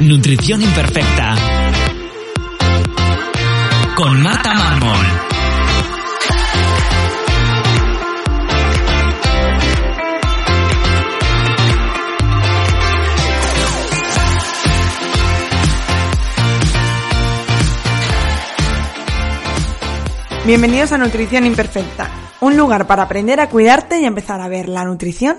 Nutrición imperfecta. Con Marta Mármol. Bienvenidos a Nutrición Imperfecta, un lugar para aprender a cuidarte y empezar a ver la nutrición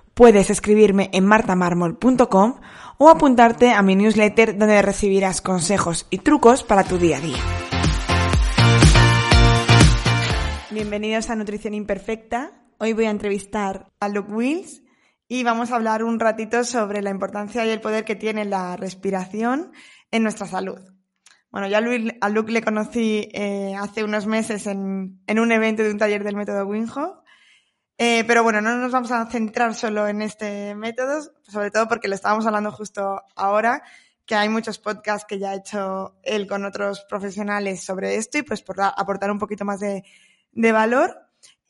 puedes escribirme en martamarmol.com o apuntarte a mi newsletter donde recibirás consejos y trucos para tu día a día. Bienvenidos a Nutrición Imperfecta. Hoy voy a entrevistar a Luke Wills y vamos a hablar un ratito sobre la importancia y el poder que tiene la respiración en nuestra salud. Bueno, ya a Luke le conocí eh, hace unos meses en, en, un evento de un taller del método Winhoff. Eh, pero bueno, no nos vamos a centrar solo en este método, sobre todo porque lo estábamos hablando justo ahora, que hay muchos podcasts que ya ha hecho él con otros profesionales sobre esto y pues por aportar un poquito más de, de valor.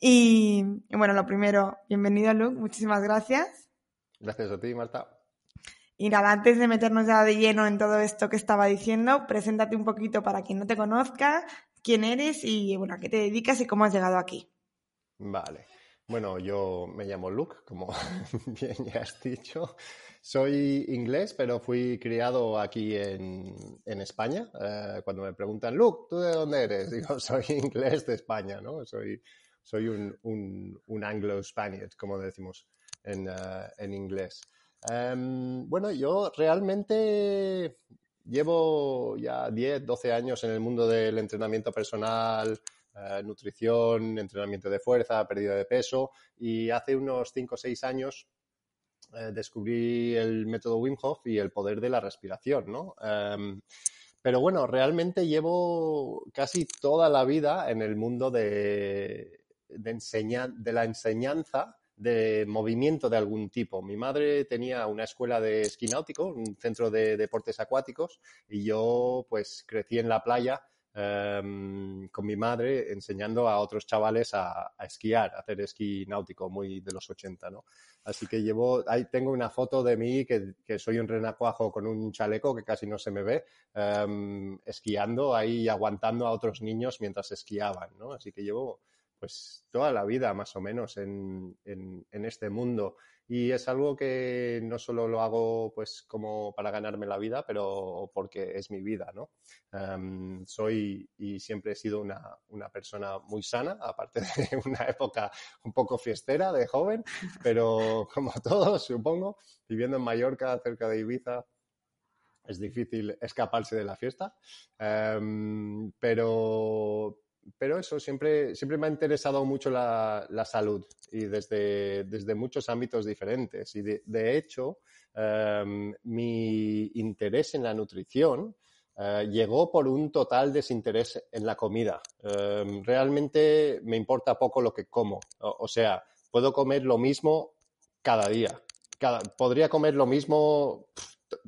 Y, y, bueno, lo primero, bienvenido Luke, muchísimas gracias. Gracias a ti, Marta. Y nada, antes de meternos ya de lleno en todo esto que estaba diciendo, preséntate un poquito para quien no te conozca, quién eres y bueno, a qué te dedicas y cómo has llegado aquí. Vale. Bueno, yo me llamo Luke, como bien ya has dicho. Soy inglés, pero fui criado aquí en, en España. Eh, cuando me preguntan, Luke, ¿tú de dónde eres? Digo, soy inglés de España, ¿no? Soy, soy un, un, un Anglo-Spaniard, como decimos en, uh, en inglés. Um, bueno, yo realmente llevo ya 10, 12 años en el mundo del entrenamiento personal, uh, nutrición, entrenamiento de fuerza, pérdida de peso y hace unos 5 o 6 años uh, descubrí el método Wim Hof y el poder de la respiración, ¿no? Um, pero bueno, realmente llevo casi toda la vida en el mundo de, de, de la enseñanza de movimiento de algún tipo. Mi madre tenía una escuela de esquí náutico, un centro de deportes acuáticos, y yo pues crecí en la playa um, con mi madre enseñando a otros chavales a, a, esquiar, a hacer esquí náutico muy de los 80, ¿no? Así que llevo, ahí tengo una foto de mí que, que soy un renacuajo con un chaleco que casi no se me ve, um, esquiando ahí aguantando a otros niños mientras esquiaban, ¿no? Así que llevo pues toda la vida más o menos en, en, en, este mundo. Y es algo que no solo lo hago pues como para ganarme la vida, pero porque es mi vida, ¿no? Um, soy y siempre he sido una, una, persona muy sana, aparte de una época un poco fiestera de joven, pero como todos, supongo, viviendo en Mallorca, cerca de Ibiza, es difícil escaparse de la fiesta. Um, pero, pero eso, siempre, siempre me ha interesado mucho la, la salud y desde, desde, muchos ámbitos diferentes. Y de, hecho, um, mi interés en la nutrición uh, llegó por un total desinterés en la comida. Um, realmente me importa poco lo que como. O, sea, puedo comer lo mismo cada día. Podría comer lo mismo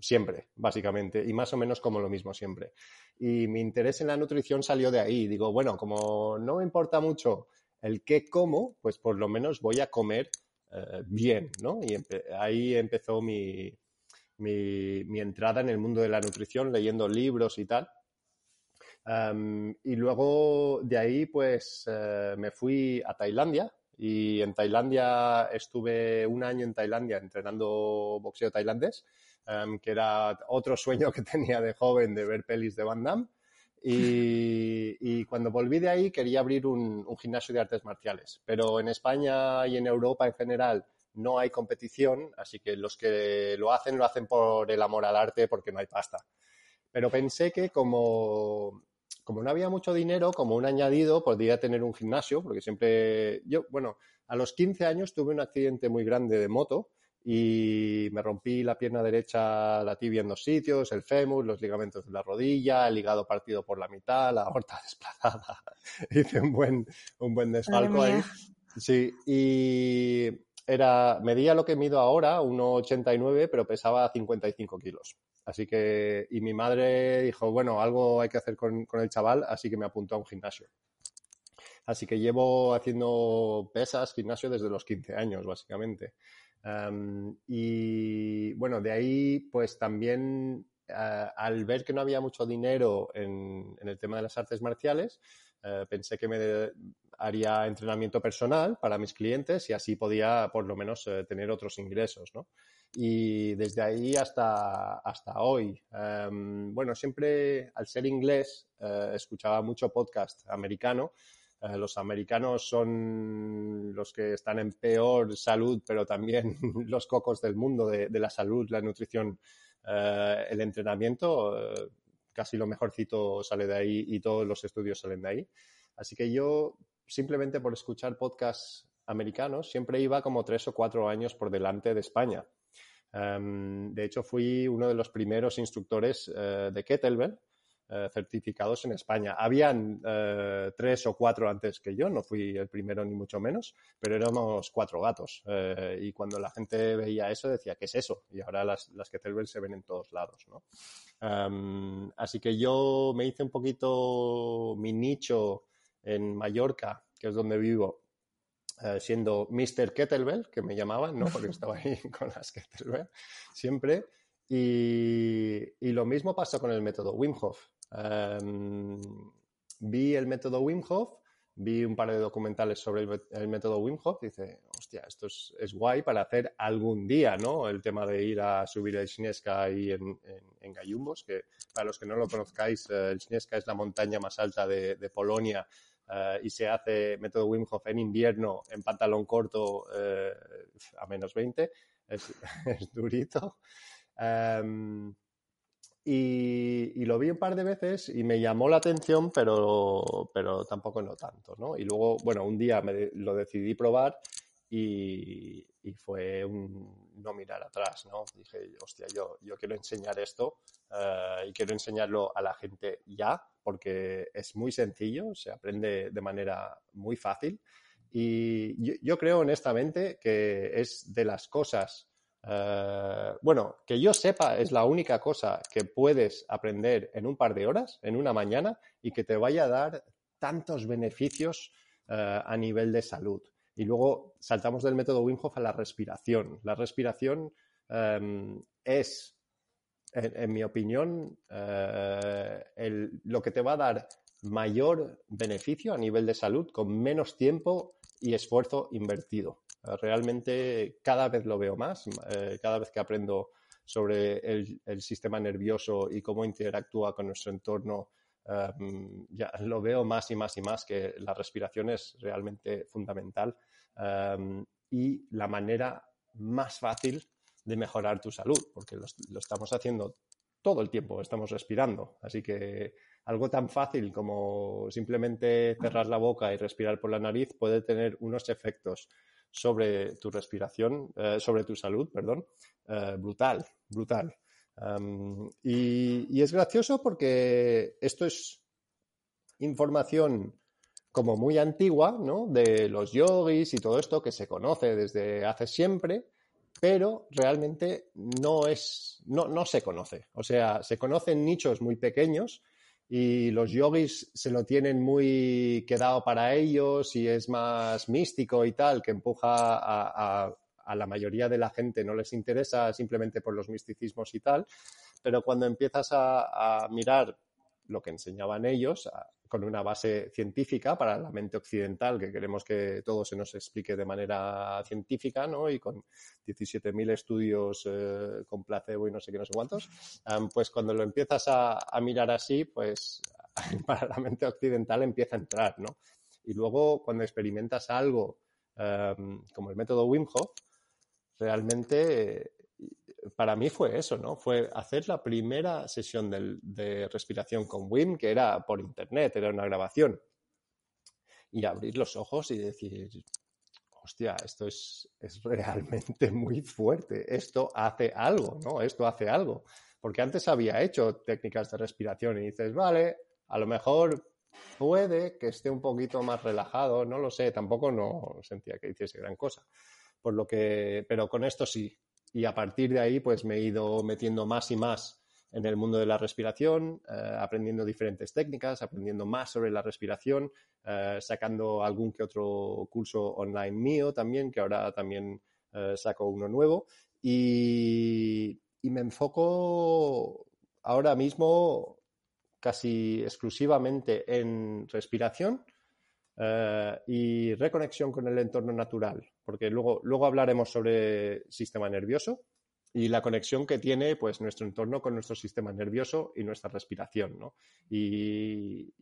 siempre, básicamente, y más o menos como lo mismo siempre. Y mi interés en la nutrición salió de ahí. Digo, bueno, como no me importa mucho el qué como, pues por lo menos voy a comer eh, bien, ¿no? Y ahí empezó mi, mi, entrada en el mundo de la nutrición, leyendo libros y tal. Y luego de ahí, pues uh, me fui a Tailandia. Y en Tailandia estuve un año en Tailandia entrenando boxeo tailandés. Que era otro sueño que tenía de joven de ver pelis de Van Damme. Y, cuando volví de ahí quería abrir un, gimnasio de artes marciales. Pero en España y en Europa en general no hay competición, así que los que lo hacen lo hacen por el amor al arte porque no hay pasta. Pero pensé que como, como no había mucho dinero, como un añadido, podría tener un gimnasio, porque siempre yo, bueno, a los 15 años tuve un accidente muy grande de moto y me rompí la pierna derecha, la tibia en dos sitios, el fémur, los ligamentos de la rodilla, el hígado partido por la mitad, la aorta desplazada. Hice un buen, un buen desfalco ahí. Sí, y era, medía lo que mido ahora, 1,89, pero pesaba 55 kilos. Así que, y mi madre dijo, bueno, algo hay que hacer con, con el chaval, así que me apuntó a un gimnasio. Así que llevo haciendo pesas, gimnasio desde los 15 años, básicamente y bueno, de ahí pues también ah, al ver que no había mucho dinero en, el tema de las artes marciales, eh, pensé que me haría entrenamiento personal para mis clientes y así podía por lo menos eh, tener otros ingresos, ¿no? Y desde ahí hasta, hasta hoy. bueno, siempre al ser inglés eh, escuchaba mucho podcast americano eh, los americanos son los que están en peor salud, pero también los cocos del mundo de, la salud, la nutrición, eh, el entrenamiento. Eh, casi lo mejorcito sale de ahí y todos los estudios salen de ahí. Así que yo, simplemente por escuchar podcasts americanos, siempre iba como tres o cuatro años por delante de España. Em, de hecho, fui uno de los primeros instructores de Kettlebell eh, certificados en España. Habían eh, tres o cuatro antes que yo, no fui el primero ni mucho menos, pero éramos cuatro gatos. Eh, y cuando la gente veía eso decía, ¿qué es eso? Y ahora las, las kettlebells se ven en todos lados, ¿no? así que yo me hice un poquito mi nicho en Mallorca, que es donde vivo, siendo Mr. Kettlebell, que me llamaban, ¿no? Porque estaba ahí con las kettlebell siempre. Y, y, lo mismo pasó con el método Wim Hof. Em, vi el método Wim Hof, vi un par de documentales sobre el, método Wim Hof dice, hostia, esto es, es, guay para hacer algún día, ¿no? El tema de ir a subir el Xnieska ahí en, en, Gallumbos, que para los que no lo conozcáis, eh, el Xnieska es la montaña más alta de, Polonia eh, y se hace método Wim Hof en invierno, en pantalón corto, eh, a menos 20. Es, es durito. Um, y, lo vi un par de veces y me llamó la atención, pero, pero tampoco no tanto, ¿no? Y luego, bueno, un día me, lo decidí probar y, y, fue un no mirar atrás, ¿no? Dije, hostia, yo, yo quiero enseñar esto uh, y quiero enseñarlo a la gente ya, porque es muy sencillo, se aprende de manera muy fácil. Y yo, yo creo honestamente que es de las cosas eh, bueno, que yo sepa es la única cosa que puedes aprender en un par de horas, en una mañana, y que te vaya a dar tantos beneficios eh, a nivel de salud. Y luego saltamos del método Wim Hof a la respiración. La respiración em, es, en, mi opinión, eh, lo que te va a dar mayor beneficio a nivel de salud con menos tiempo y esfuerzo invertido. Realmente cada vez lo veo más, eh, cada vez que aprendo sobre el, sistema nervioso y cómo interactúa con nuestro entorno, em, ya lo veo más y más y más que la respiración es realmente fundamental em, y la manera más fácil de mejorar tu salud, porque lo, estamos haciendo todo el tiempo, estamos respirando. Así que algo tan fácil como simplemente cerrar la boca y respirar por la nariz puede tener unos efectos sobre tu respiración, eh, sobre tu salud, perdón, eh, brutal, brutal. y, es gracioso porque esto es información como muy antigua, ¿no? De los yogis y todo esto que se conoce desde hace siempre, pero realmente no es, no, no se conoce. O sea, se conocen nichos muy pequeños y los yogis se lo tienen muy quedado para ellos y es más místico y tal, que empuja a, la mayoría de la gente, no les interesa simplemente por los misticismos y tal, pero cuando empiezas a, mirar lo que enseñaban ellos, con una base científica para la mente occidental, que queremos que todo se nos explique de manera científica, ¿no? Y con 17.000 estudios eh, con placebo y no sé qué, no sé cuántos, pues cuando lo empiezas a, mirar así, pues para la mente occidental empieza a entrar, ¿no? Y luego cuando experimentas algo como el método Wim Hof, realmente para mí fue eso, ¿no? Fue hacer la primera sesión de, respiración con Wim, que era por internet, era una grabación. Y abrir los ojos y decir, hostia, esto es, es realmente muy fuerte, esto hace algo, ¿no? Esto hace algo. Porque antes había hecho técnicas de respiración y dices, vale, a lo mejor puede que esté un poquito más relajado, no lo sé, tampoco no sentía que hiciese gran cosa. Por lo que, pero con esto sí, y a partir de ahí pues me he ido metiendo más y más en el mundo de la respiración, eh, aprendiendo diferentes técnicas, aprendiendo más sobre la respiración, eh, sacando algún que otro curso online mío también, que ahora también eh, saco uno nuevo. Y, y, me enfoco ahora mismo casi exclusivamente en respiración eh, y reconexión con el entorno natural, porque luego, luego hablaremos sobre sistema nervioso y la conexión que tiene pues, nuestro entorno con nuestro sistema nervioso y nuestra respiración. ¿no? Y,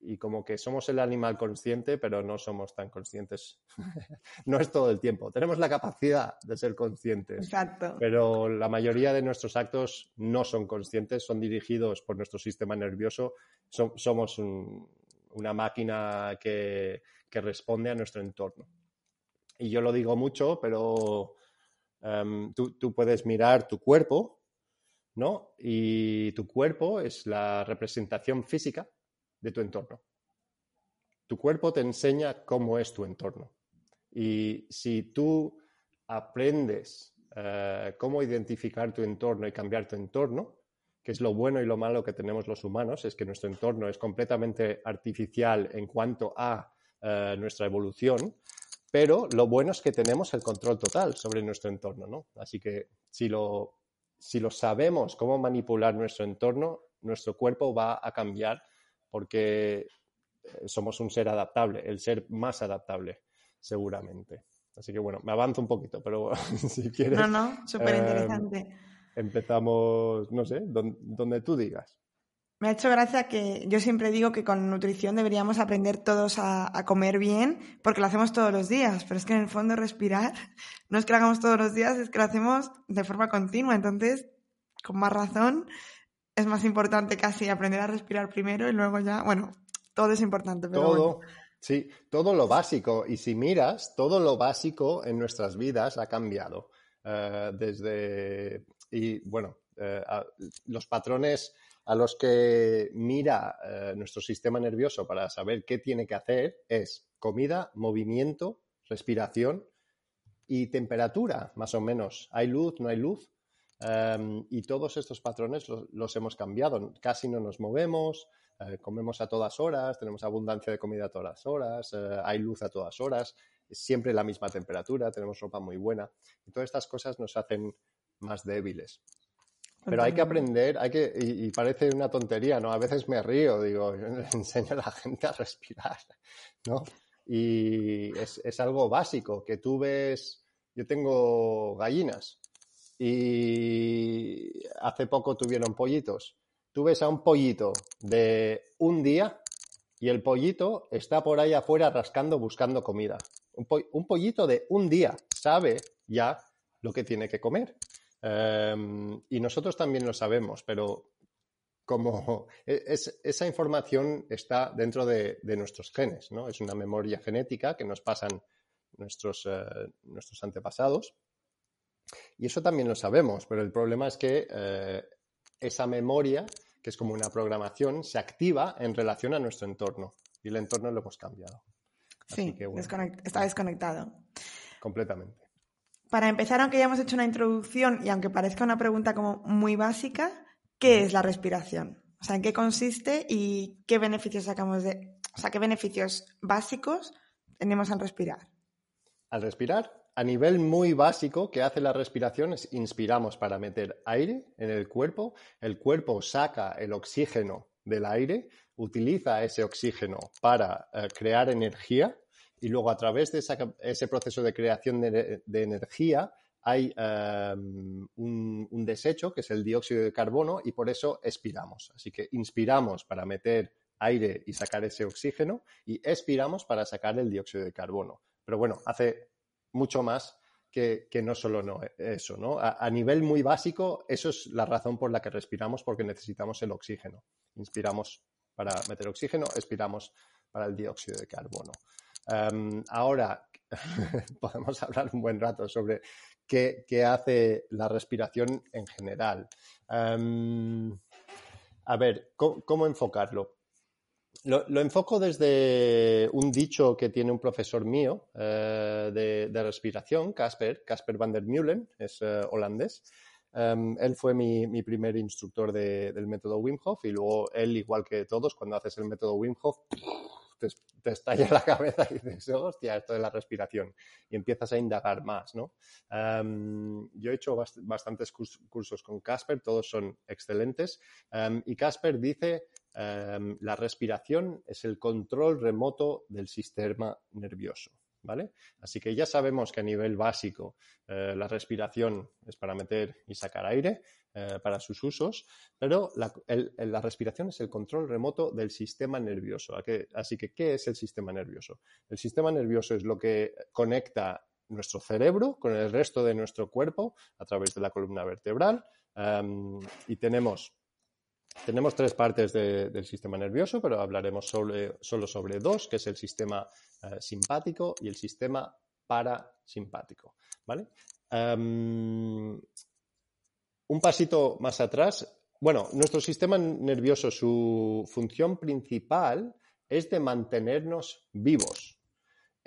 y como que somos el animal consciente, pero no somos tan conscientes. no es todo el tiempo. Tenemos la capacidad de ser conscientes. Exacto. Pero la mayoría de nuestros actos no son conscientes, son dirigidos por nuestro sistema nervioso. somos un, una máquina que, responde a nuestro entorno. Y yo lo digo mucho, pero em, tú, puedes mirar tu cuerpo, ¿no? Y tu cuerpo es la representación física de tu entorno. Tu cuerpo te enseña cómo es tu entorno. Y si tú aprendes eh, cómo identificar tu entorno y cambiar tu entorno, que es lo bueno y lo malo que tenemos los humanos, es que nuestro entorno es completamente artificial en cuanto a eh, nuestra evolución, pero lo bueno es que tenemos el control total sobre nuestro entorno, ¿no? Así que si lo, si lo sabemos cómo manipular nuestro entorno, nuestro cuerpo va a cambiar porque eh, somos un ser adaptable, el ser más adaptable, seguramente. Así que bueno, me avanzo un poquito, pero si quieres. No, no, súper interesante. Em, empezamos, no sé, donde, tú digas. Me ha hecho gracia que yo siempre digo que con nutrición deberíamos aprender todos a, comer bien, porque lo hacemos todos los días, pero es que en el fondo respirar no es que lo hagamos todos los días, es que lo hacemos de forma continua. Entonces, con más razón, es más importante casi aprender a respirar primero y luego ya, bueno, todo es importante. Pero todo, sí, todo lo básico. Y si miras, todo lo básico en nuestras vidas ha cambiado. Eh, desde y bueno, eh, los patrones a los que mira eh, nuestro sistema nervioso para saber qué tiene que hacer es comida, movimiento, respiración y temperatura, más o menos. ¿Hay luz? ¿No hay luz? Em, y todos estos patrones los, hemos cambiado. Casi no nos movemos, eh, comemos a todas horas, tenemos abundancia de comida a todas horas, hay luz a todas horas, siempre la misma temperatura, tenemos ropa muy buena. Y todas estas cosas nos hacen más débiles. Pero hay que aprender, hay que, y, parece una tontería, ¿no? A veces me río, digo, yo enseño a la gente a respirar, ¿no? Y es, es algo básico, que tú ves, yo tengo gallinas y hace poco tuvieron pollitos. Tú ves a un pollito de un día y el pollito está por ahí afuera rascando buscando comida. Un, un pollito de un día sabe ya lo que tiene que comer. Em, y nosotros también lo sabemos, pero como e, esa información está dentro de, nuestros genes, ¿no? Es una memoria genética que nos pasan nuestros, eh, nuestros antepasados. Y eso también lo sabemos, pero el problema es que eh, esa memoria, que es como una programación, se activa en relación a nuestro entorno. Y el entorno lo hemos cambiado. sí, está desconectado. Completamente. Para empezar, aunque ya hemos hecho una introducción y aunque parezca una pregunta como muy básica, ¿qué es la respiración? O sea, ¿en qué consiste y qué beneficios sacamos de, o sea, qué beneficios básicos tenemos al respirar? Al respirar, a nivel muy básico, que hace la respiración es inspiramos para meter aire en el cuerpo, el cuerpo saca el oxígeno del aire, utiliza ese oxígeno para eh, crear energía y luego a través de ese proceso de creación de, energía hay em, un, desecho que es el dióxido de carbono y por eso expiramos. Así que inspiramos para meter aire y sacar ese oxígeno y expiramos para sacar el dióxido de carbono. Pero bueno, hace mucho más que, no solo no, eso, ¿no? A, nivel muy básico, eso es la razón por la que respiramos, porque necesitamos el oxígeno. Inspiramos para meter oxígeno, expiramos para el dióxido de carbono. Em, ahora, podemos hablar un buen rato sobre qué, hace la respiración en general. Em, a ver, ¿cómo enfocarlo? Lo, enfoco desde un dicho que tiene un profesor mío eh, de, respiración, Casper, Casper van der Meulen, es eh, holandés. Em, él fue mi, primer instructor del método Wim Hof y luego él, igual que todos, cuando haces el método Wim Hof, te, estalla la cabeza y dices, hostia, esto de la respiración. Y empiezas a indagar más, ¿no? Em, yo he hecho bastantes cursos con Casper, todos son excelentes. Em, y Casper dice Em, la respiración es el control remoto del sistema nervioso. ¿Vale? Así que ya sabemos que a nivel básico eh, la respiración es para meter y sacar aire eh, para sus usos, pero la, respiración es el control remoto del sistema nervioso. Así que, ¿qué es el sistema nervioso? El sistema nervioso es lo que conecta nuestro cerebro con el resto de nuestro cuerpo a través de la columna vertebral em, y tenemos tenemos tres partes del sistema nervioso, pero hablaremos solo sobre dos, que es el sistema eh, simpático y el sistema parasimpático. ¿vale? Em, un pasito más atrás. Bueno, nuestro sistema nervioso, su función principal es de mantenernos vivos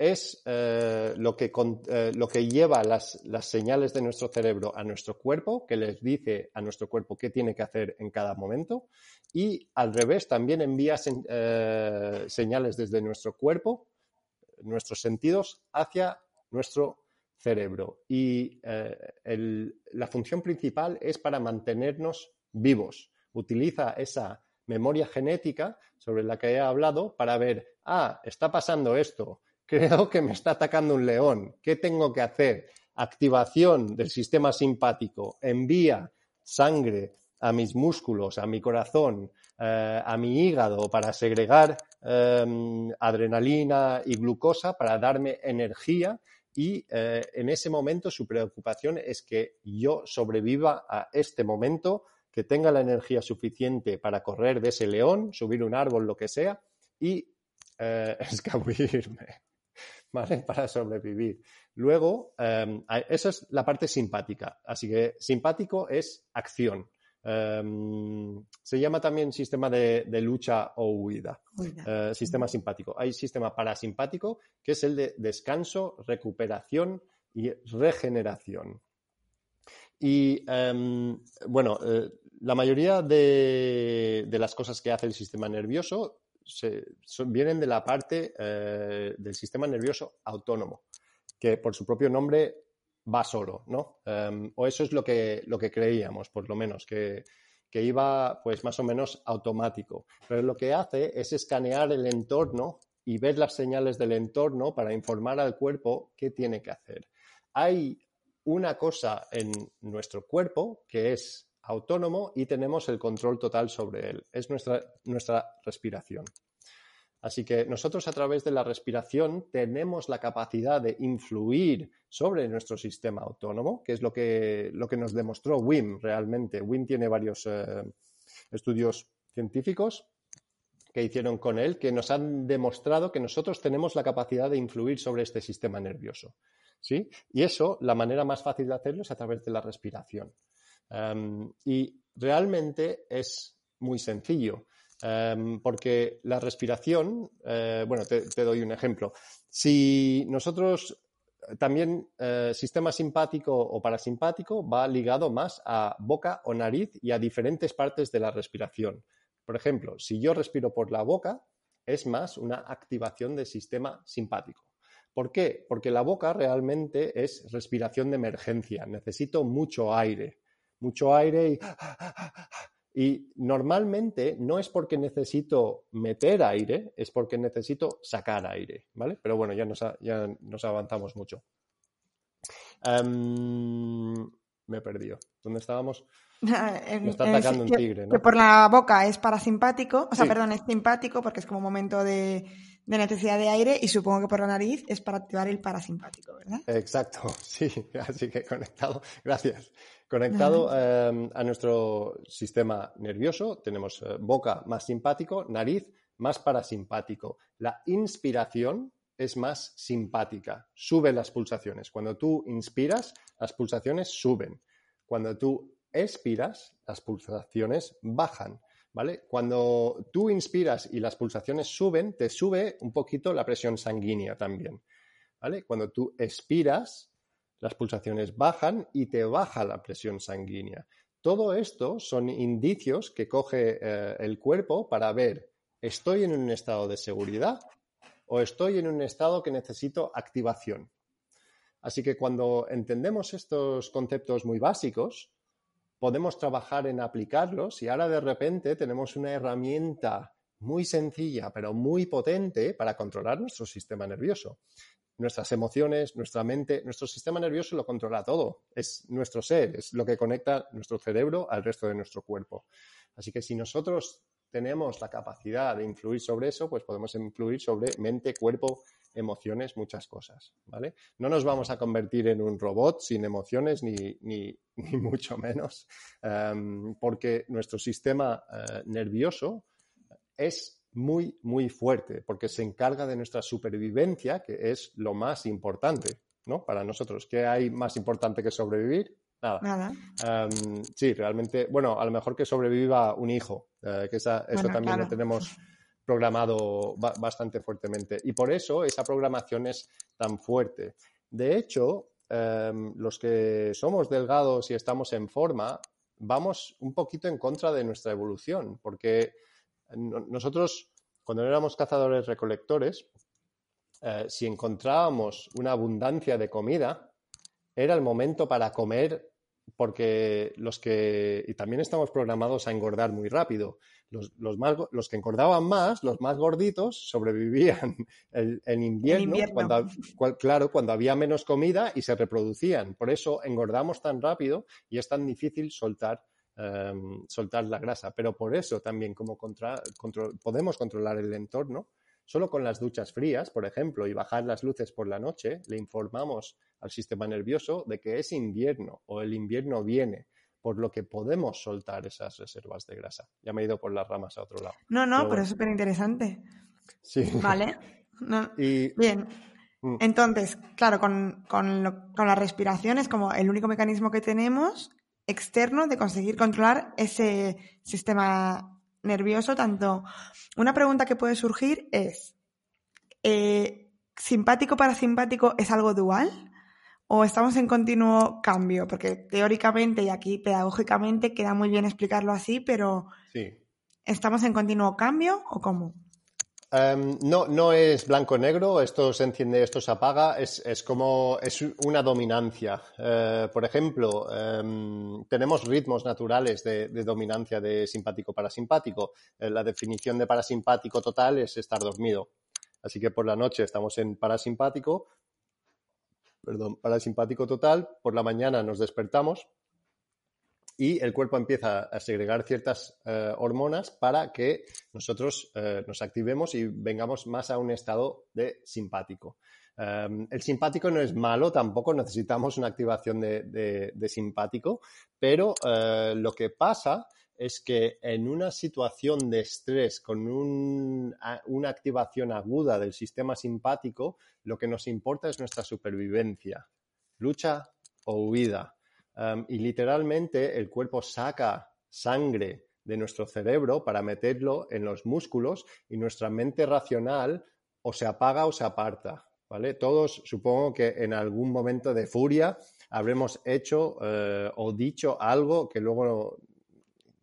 es eh, lo, que, eh, lo, que, lleva las, señales de nuestro cerebro a nuestro cuerpo, que les dice a nuestro cuerpo qué tiene que hacer en cada momento. Y al revés, también envía eh, señales desde nuestro cuerpo, nuestros sentidos, hacia nuestro cerebro. Y la función principal es para mantenernos vivos. Utiliza esa memoria genética sobre la que he hablado para ver, ah, está pasando esto creo que me está atacando un león. ¿Qué tengo que hacer? Activación del sistema simpático. Envía sangre a mis músculos, a mi corazón, eh, a mi hígado para segregar em, adrenalina y glucosa para darme energía y eh, en ese momento su preocupación es que yo sobreviva a este momento, que tenga la energía suficiente para correr de ese león, subir un árbol, lo que sea, y eh. ¿vale? Para sobrevivir. Luego, em, esa es la parte simpática. Así que simpático es acción. Em, se llama también sistema de, lucha o huida. Eh, sistema simpático. Hay sistema parasimpático, que es el de descanso, recuperación y regeneración. Y em, bueno, eh, la mayoría de, las cosas que hace el sistema nervioso vienen de la parte eh, del sistema nervioso autónomo, que por su propio nombre va solo, ¿no? Em, o eso es lo que, lo que creíamos, por lo menos, que, que iba pues más o menos automático. Pero lo que hace es escanear el entorno y ver las señales del entorno para informar al cuerpo qué tiene que hacer. Hay una cosa en nuestro cuerpo que es autónomo y tenemos el control total sobre él. Es nuestra, nuestra respiración. Así que nosotros a través de la respiración tenemos la capacidad de influir sobre nuestro sistema autónomo, que es lo que, lo que nos demostró Wim realmente. Wim tiene varios eh, estudios científicos que hicieron con él que nos han demostrado que nosotros tenemos la capacidad de influir sobre este sistema nervioso. ¿sí? Y eso, la manera más fácil de hacerlo es a través de la respiración. Em, y realmente es muy sencillo, em, porque la respiración, eh, bueno, te, doy un ejemplo. Si nosotros también eh, sistema simpático o parasimpático va ligado más a boca o nariz y a diferentes partes de la respiración. Por ejemplo, si yo respiro por la boca, es más una activación del sistema simpático. ¿Por qué? Porque la boca realmente es respiración de emergencia. Necesito mucho aire mucho aire y Y normalmente no es porque necesito meter aire, es porque necesito sacar aire, ¿vale? Pero bueno, ya nos, ya nos avanzamos mucho. Em, me he perdido. ¿Dónde estábamos? Me está atacando un tigre, ¿no? Que por la boca es parasimpático, o sea, perdón, es simpático porque es como un momento de, necesidad de aire y supongo que por la nariz es para activar el parasimpático, ¿verdad? Exacto, sí, así que conectado, gracias. Conectado em, a nuestro sistema nervioso, tenemos eh, boca más simpático, nariz más parasimpático. La inspiración es más simpática, suben las pulsaciones. Cuando tú inspiras, las pulsaciones suben. Cuando tú expiras, las pulsaciones bajan. ¿Vale? Cuando tú inspiras y las pulsaciones suben, te sube un poquito la presión sanguínea también. ¿Vale? Cuando tú expiras, las pulsaciones bajan y te baja la presión sanguínea. Todo esto son indicios que coge eh, el cuerpo para ver, ¿estoy en un estado de seguridad o estoy en un estado que necesito activación? Así que cuando entendemos estos conceptos muy básicos, podemos trabajar en aplicarlos y ahora de repente tenemos una herramienta muy sencilla pero muy potente para controlar nuestro sistema nervioso. Nuestras emociones, nuestra mente, nuestro sistema nervioso lo controla todo. Es nuestro ser, es lo que conecta nuestro cerebro al resto de nuestro cuerpo. Así que si nosotros tenemos la capacidad de influir sobre eso, pues podemos influir sobre mente, cuerpo, emociones, muchas cosas, ¿vale? No nos vamos a convertir en un robot sin emociones ni, ni, mucho menos, em, porque nuestro sistema eh, nervioso es muy, muy fuerte, porque se encarga de nuestra supervivencia, que es lo más importante, ¿no? Para nosotros, ¿qué hay más importante que sobrevivir? Nada. Em, sí, realmente, bueno, a lo mejor que sobreviva un hijo, eh, que eso también lo tenemos programado bastante fuertemente. Y por eso esa programación es tan fuerte. De hecho, em, los que somos delgados y estamos en forma, vamos un poquito en contra de nuestra evolución, porque nosotros, cuando éramos cazadores recolectores, eh, si encontrábamos una abundancia de comida, era el momento para comer porque los que, y también estamos programados a engordar muy rápido, los, más, los que engordaban más, los más gorditos, sobrevivían en invierno, Cuando, claro, cuando había menos comida y se reproducían. Por eso engordamos tan rápido y es tan difícil soltar, em, soltar la grasa. Pero por eso también como contra, podemos controlar el entorno Solo con las duchas frías, por ejemplo, y bajar las luces por la noche, le informamos al sistema nervioso de que es invierno o el invierno viene, por lo que podemos soltar esas reservas de grasa. Ya me he ido por las ramas a otro lado. No, no, pero, es súper interesante. Sí. Vale. Bien. Mm. Entonces, claro, con, con la respiración es como el único mecanismo que tenemos externo de conseguir controlar ese sistema nervioso, tanto una pregunta que puede surgir es, eh, ¿simpático es algo dual? ¿O estamos en continuo cambio? Porque teóricamente y aquí pedagógicamente queda muy bien explicarlo así, pero ¿estamos en continuo cambio o cómo? Em, no, no es blanco-negro, esto se enciende, esto se apaga, es, como es una dominancia. Eh, por ejemplo, em, tenemos ritmos naturales de, dominancia de simpático-parasimpático. Eh, la definición de parasimpático total es estar dormido. Así que por la noche estamos en parasimpático, perdón, parasimpático total, por la mañana nos despertamos y el cuerpo empieza a segregar ciertas eh, hormonas para que nosotros eh, nos activemos y vengamos más a un estado de simpático. Em, el simpático no es malo, tampoco necesitamos una activación de, simpático, pero eh, lo que pasa es que en una situación de estrés con una activación aguda del sistema simpático, lo que nos importa es nuestra supervivencia, lucha o huida y literalmente el cuerpo saca sangre de nuestro cerebro para meterlo en los músculos y nuestra mente racional o se apaga o se aparta. ¿Vale? Todos supongo que en algún momento de furia habremos hecho eh, o dicho algo que luego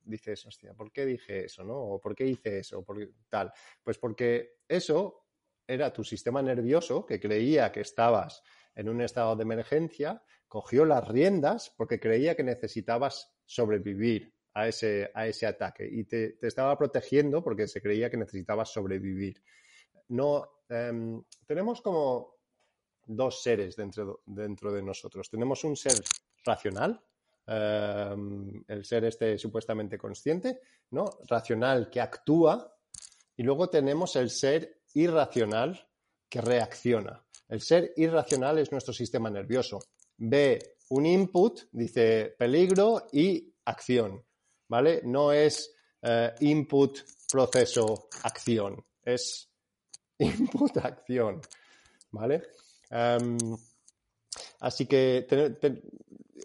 dices, hostia, ¿por qué dije eso? ¿no? ¿O por qué hice eso? ¿Por tal? Pues porque eso era tu sistema nervioso que creía que estabas en un estado de emergencia cogió las riendas porque creía que necesitabas sobrevivir a ese, a ese ataque y te, te estaba protegiendo porque se creía que necesitabas sobrevivir. No, em, tenemos como dos seres dentro, dentro de nosotros. Tenemos un ser racional, em, el ser este supuestamente consciente, ¿no? Racional que actúa, y luego tenemos el ser irracional que reacciona. El ser irracional es nuestro sistema nervioso. Ve un input, dice peligro y acción, ¿vale? No es eh, input, proceso, acción. Es input, acción, ¿vale? Em, así que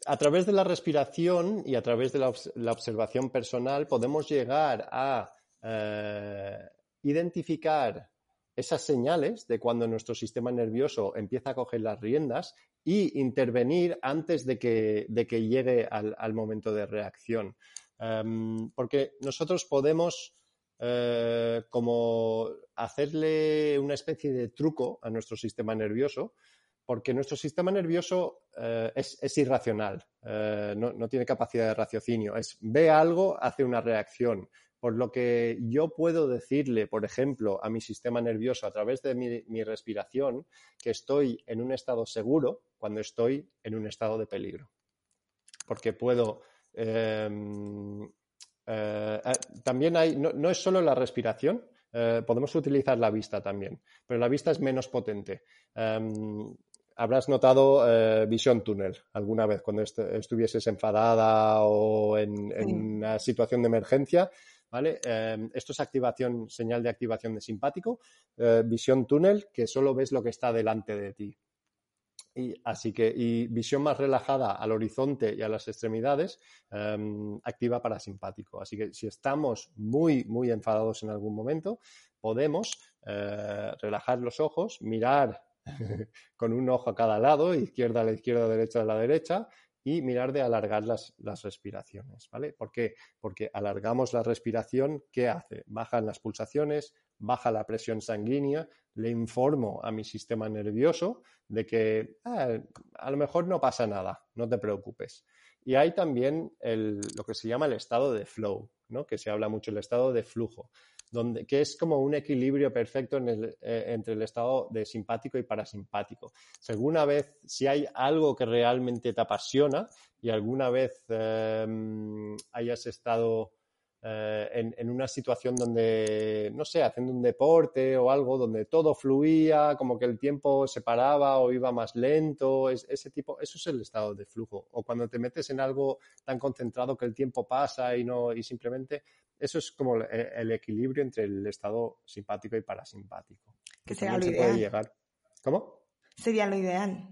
a través de la respiración y a través de la, observación personal podemos llegar a eh, identificar esas señales de cuando nuestro sistema nervioso empieza a coger las riendas y intervenir antes de que, llegue al, momento de reacción. Em, porque nosotros podemos eh, como hacerle una especie de truco a nuestro sistema nervioso, porque nuestro sistema nervioso eh, es, irracional, eh, no, no, tiene capacidad de raciocinio, es ve algo, hace una reacción. Por lo que yo puedo decirle, por ejemplo, a mi sistema nervioso a través de mi, respiración que estoy en un estado seguro cuando estoy en un estado de peligro. Porque puedo em, eh, eh, también hay, no, es solo la respiración, eh, podemos utilizar la vista también, pero la vista es menos potente. Em, habrás notado visión túnel alguna vez cuando estuvieses enfadada o en, una situación de emergencia. ¿Vale? Em, esto es activación, señal de activación de simpático, eh, visión túnel, que solo ves lo que está delante de ti. Y, así que, y visión más relajada al horizonte y a las extremidades, em, activa parasimpático. Así que si estamos muy, muy enfadados en algún momento, podemos eh, relajar los ojos, mirar con un ojo a cada lado, izquierda a la izquierda, derecha a la derecha, y mirar de alargar las, respiraciones, ¿vale? ¿Por qué? Porque alargamos la respiración, ¿qué hace? Bajan las pulsaciones, baja la presión sanguínea, le informo a mi sistema nervioso de que ah, a lo mejor no pasa nada, no te preocupes. Y hay también lo que se llama el estado de flow, ¿no? que se habla mucho, el estado de flujo donde, que es como un equilibrio perfecto eh, entre el estado de simpático y parasimpático. Si alguna vez, si hay algo que realmente te apasiona y alguna vez em, hayas estado eh, en, una situación donde, no sé, haciendo un deporte o algo donde todo fluía, como que el tiempo se paraba o iba más lento, ese tipo, eso es el estado de flujo. O cuando te metes en algo tan concentrado que el tiempo pasa y no, y simplemente eso es como el, equilibrio entre el estado simpático y parasimpático. Que sería lo ideal. llegar. ¿Cómo? Sería lo ideal.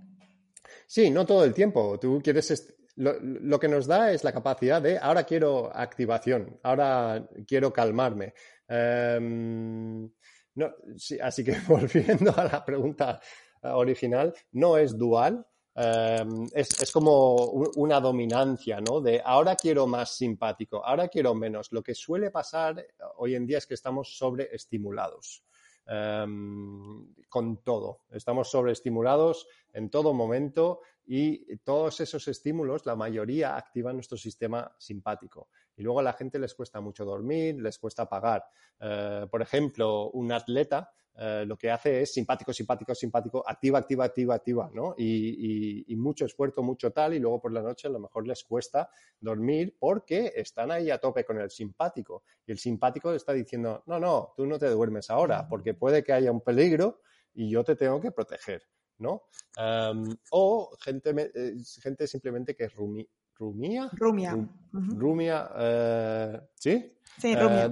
Sí, no todo el tiempo. Tú quieres. Lo, que nos da es la capacidad de ahora quiero activación, ahora quiero calmarme. Em, no, así que volviendo a la pregunta original, no es dual, Em, es, como una dominancia, ¿no? De ahora quiero más simpático, ahora quiero menos. Lo que suele pasar hoy en día es que estamos sobreestimulados. Um, con todo. Estamos sobreestimulados en todo momento y todos esos estímulos, la mayoría, activan nuestro sistema simpático. Y luego a la gente les cuesta mucho dormir, les cuesta pagar. Eh, por ejemplo, un atleta eh, lo que hace es simpático, simpático, simpático, activa, activa, activa, activa, ¿no? Y, mucho esfuerzo, mucho tal, y luego por la noche a lo mejor les cuesta dormir porque están ahí a tope con el simpático. Y el simpático está diciendo, no, no, tú no te duermes ahora, porque puede que haya un peligro y yo te tengo que proteger, ¿no? Em, o gente, eh, gente simplemente que rumi, rumía. Rumia. Rumia, eh, ¿sí? Sí, rumia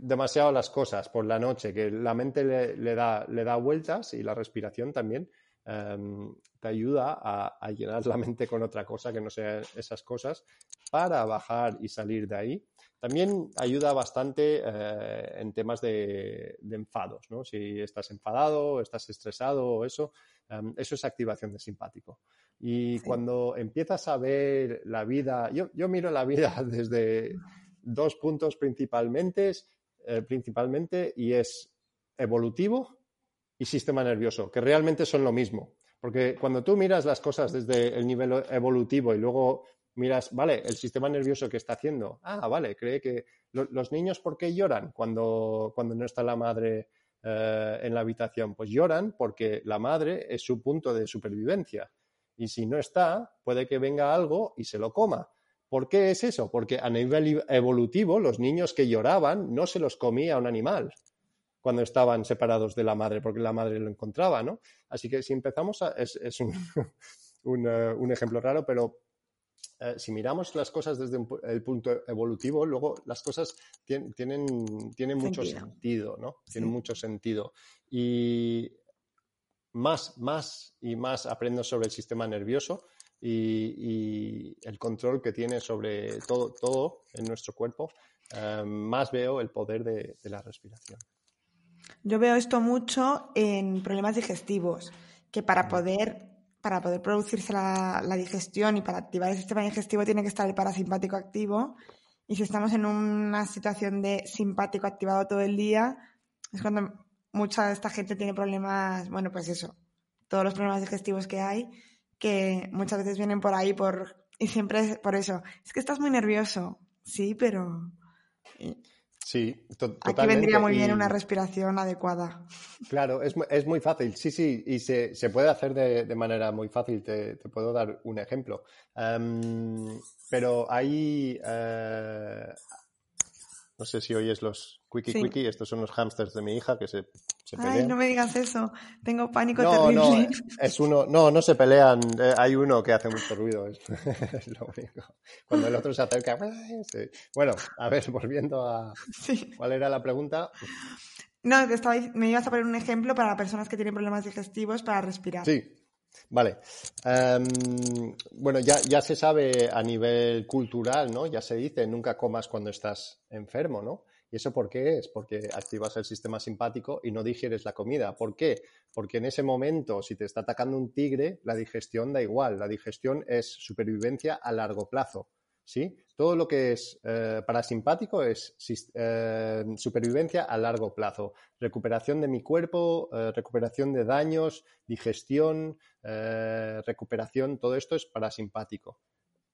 demasiado las cosas por la noche, que la mente le, da, le da vueltas y la respiración también em, te ayuda a, llenar la mente con otra cosa que no sea esas cosas para bajar y salir de ahí. También ayuda bastante eh, en temas de, enfados, ¿no? Si estás enfadado, estás estresado o eso, em, eso es activación de simpático. Y cuando empiezas a ver la vida, yo, yo miro la vida desde dos puntos principalmente, eh, principalmente y es evolutivo y sistema nervioso, que realmente son lo mismo. Porque cuando tú miras las cosas desde el nivel evolutivo y luego miras, vale, el sistema nervioso que está haciendo. Ah, vale, cree que los niños, ¿por qué lloran cuando, cuando no está la madre eh, en la habitación? Pues lloran porque la madre es su punto de supervivencia. Y si no está, puede que venga algo y se lo coma. ¿Por qué es eso? Porque a nivel evolutivo, los niños que lloraban no se los comía un animal cuando estaban separados de la madre, porque la madre lo encontraba, ¿no? Así que si empezamos a, es, un, eh, un, ejemplo raro, pero eh, si miramos las cosas desde el punto evolutivo, luego las cosas tienen, tienen, mucho sentido, ¿no? Tienen mucho sentido. Y más, más y más aprendo sobre el sistema nervioso y, el control que tiene sobre todo, todo en nuestro cuerpo, eh, más veo el poder de, la respiración. Yo veo esto mucho en problemas digestivos, que para poder para poder producirse la, digestión y para activar el sistema digestivo tiene que estar el parasimpático activo. Y si estamos en una situación de simpático activado todo el día, es cuando mucha de esta gente tiene problemas, bueno, pues eso, todos los problemas digestivos que hay, que muchas veces vienen por ahí por, y siempre es por eso. Es que estás muy nervioso. Sí, pero Sí, totalmente. Aquí vendría muy bien una respiración adecuada. Claro, es, es, muy fácil, sí, sí, y se, se puede hacer de, de, manera muy fácil. Te, te puedo dar un ejemplo. Um, pero hay, uh, no sé si oyes los Quickie Quickie, estos son los hamsters de mi hija que se, se pelean. Ay, no me digas eso, tengo pánico no, terrible. No, es uno, no, no se pelean, eh, hay uno que hace mucho ruido, es, es, lo único. Cuando el otro se acerca, sí. bueno, a ver, volviendo a... Sí. ¿Cuál era la pregunta? No, estaba, me ibas a poner un ejemplo para personas que tienen problemas digestivos para respirar. Sí, Vale. Um, bueno, ya, ya, se sabe a nivel cultural, ¿no? Ya se dice, nunca comas cuando estás enfermo, ¿no? ¿Y eso por qué es? Porque activas el sistema simpático y no digieres la comida. ¿Por qué? Porque en ese momento, si te está atacando un tigre, la digestión da igual. La digestión es supervivencia a largo plazo. ¿Sí? Todo lo que es eh, parasimpático es eh, supervivencia a largo plazo. Recuperación de mi cuerpo, eh, recuperación de daños, digestión, recuperación, todo esto es parasimpático.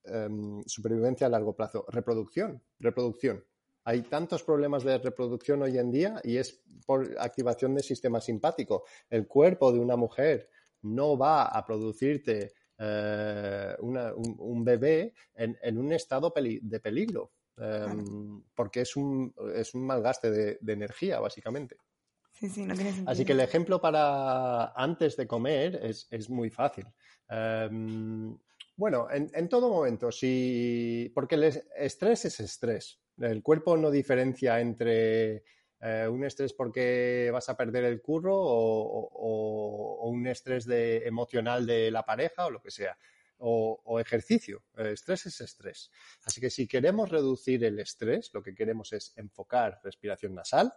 Em, supervivencia a largo plazo. Reproducción, reproducción. Hay tantos problemas de reproducción hoy en día y es por activación del sistema simpático. El cuerpo de una mujer no va a producirte eh, un, bebé en, un estado de peligro, em, porque es un, es un malgaste de, energía, básicamente. Así que el ejemplo para antes de comer es, muy fácil. Em, bueno, en, en, todo momento, si, porque el estrés es estrés. El cuerpo no diferencia entre eh, un estrés porque vas a perder el curro o, un estrés de, emocional de la pareja o lo que sea. O, ejercicio. estrés es estrés. Así que si queremos reducir el estrés, lo que queremos es enfocar respiración nasal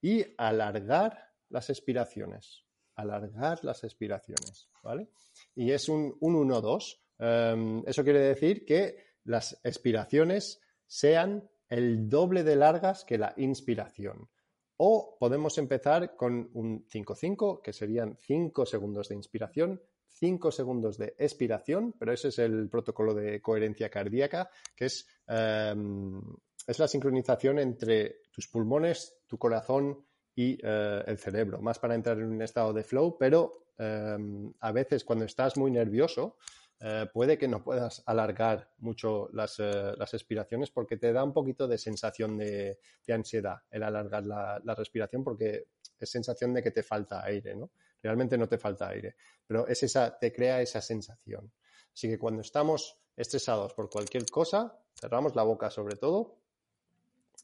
y alargar las expiraciones. Alargar las expiraciones. ¿Vale? Y es un 1-2. Em, eso quiere decir que las expiraciones sean el doble de largas que la inspiración. O podemos empezar con un 5-5, que serían 5 segundos de inspiración, 5 segundos de expiración, pero ese es el protocolo de coherencia cardíaca, que es, em, es la sincronización entre tus pulmones, tu corazón y eh, el cerebro, más para entrar en un estado de flow, pero em, a veces cuando estás muy nervioso, eh, puede que no puedas alargar mucho las, eh, las, expiraciones porque te da un poquito de sensación de, ansiedad el alargar la, respiración porque es sensación de que te falta aire, ¿no? Realmente no te falta aire, pero es esa, te crea esa sensación. Así que cuando estamos estresados por cualquier cosa, cerramos la boca sobre todo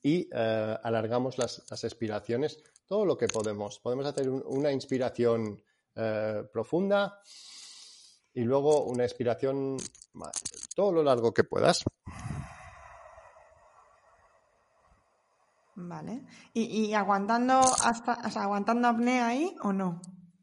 y eh, alargamos las, las, expiraciones todo lo que podemos. Podemos hacer una inspiración profunda y luego una expiración todo lo largo que puedas. Vale. ¿Y, aguantando hasta, o sea, aguantando apnea ahí o no?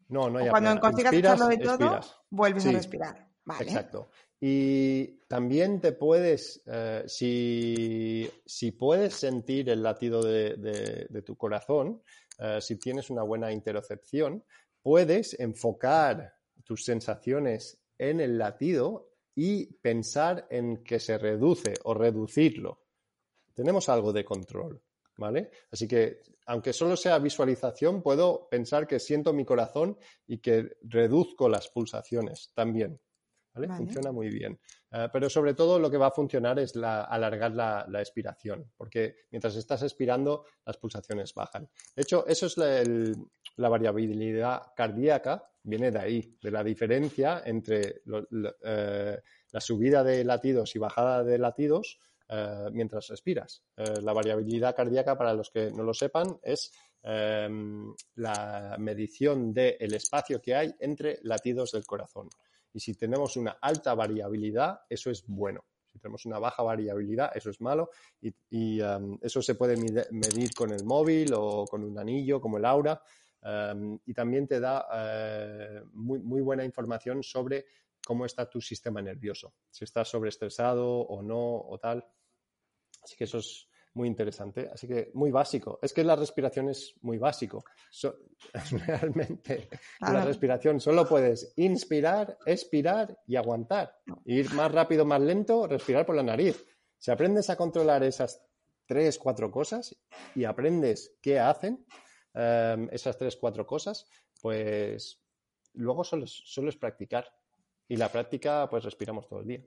No, no hay Cuando consigas hacerlo de todo, vuelves a respirar. Vale. Exacto. Y también te puedes, eh, si, si, puedes sentir el latido de, de, tu corazón, eh, si tienes una buena interocepción, puedes enfocar tus sensaciones en el latido y pensar en que se reduce o reducirlo. Tenemos algo de control, ¿vale? Así que, aunque solo sea visualización, puedo pensar que siento mi corazón y que reduzco las pulsaciones también. ¿Vale? Funciona muy bien. Eh, pero sobre todo lo que va a funcionar es alargar la, expiración, porque mientras estás expirando, las pulsaciones bajan. De hecho, eso es la, variabilidad cardíaca, viene de ahí, de la diferencia entre eh, la subida de latidos y bajada de latidos eh, mientras respiras. la variabilidad cardíaca, para los que no lo sepan, es em, la medición del espacio que hay entre latidos del corazón. Y si tenemos una alta variabilidad, eso es bueno. Si tenemos una baja variabilidad, eso es malo. Y, um, eso se puede medir con el móvil o con un anillo como el Aura. Um, y también te da eh, muy, muy buena información sobre cómo está tu sistema nervioso, si estás sobreestresado o no o tal. Así que eso es, muy interesante. Así que muy básico. Es que la respiración es muy básico. realmente la respiración solo puedes inspirar, expirar y aguantar. Ir más rápido, más lento, respirar por la nariz. Si aprendes a controlar esas tres, cuatro cosas y aprendes qué hacen em, esas tres, cuatro cosas, pues luego solo, solo es practicar. Y la práctica, pues respiramos todo el día.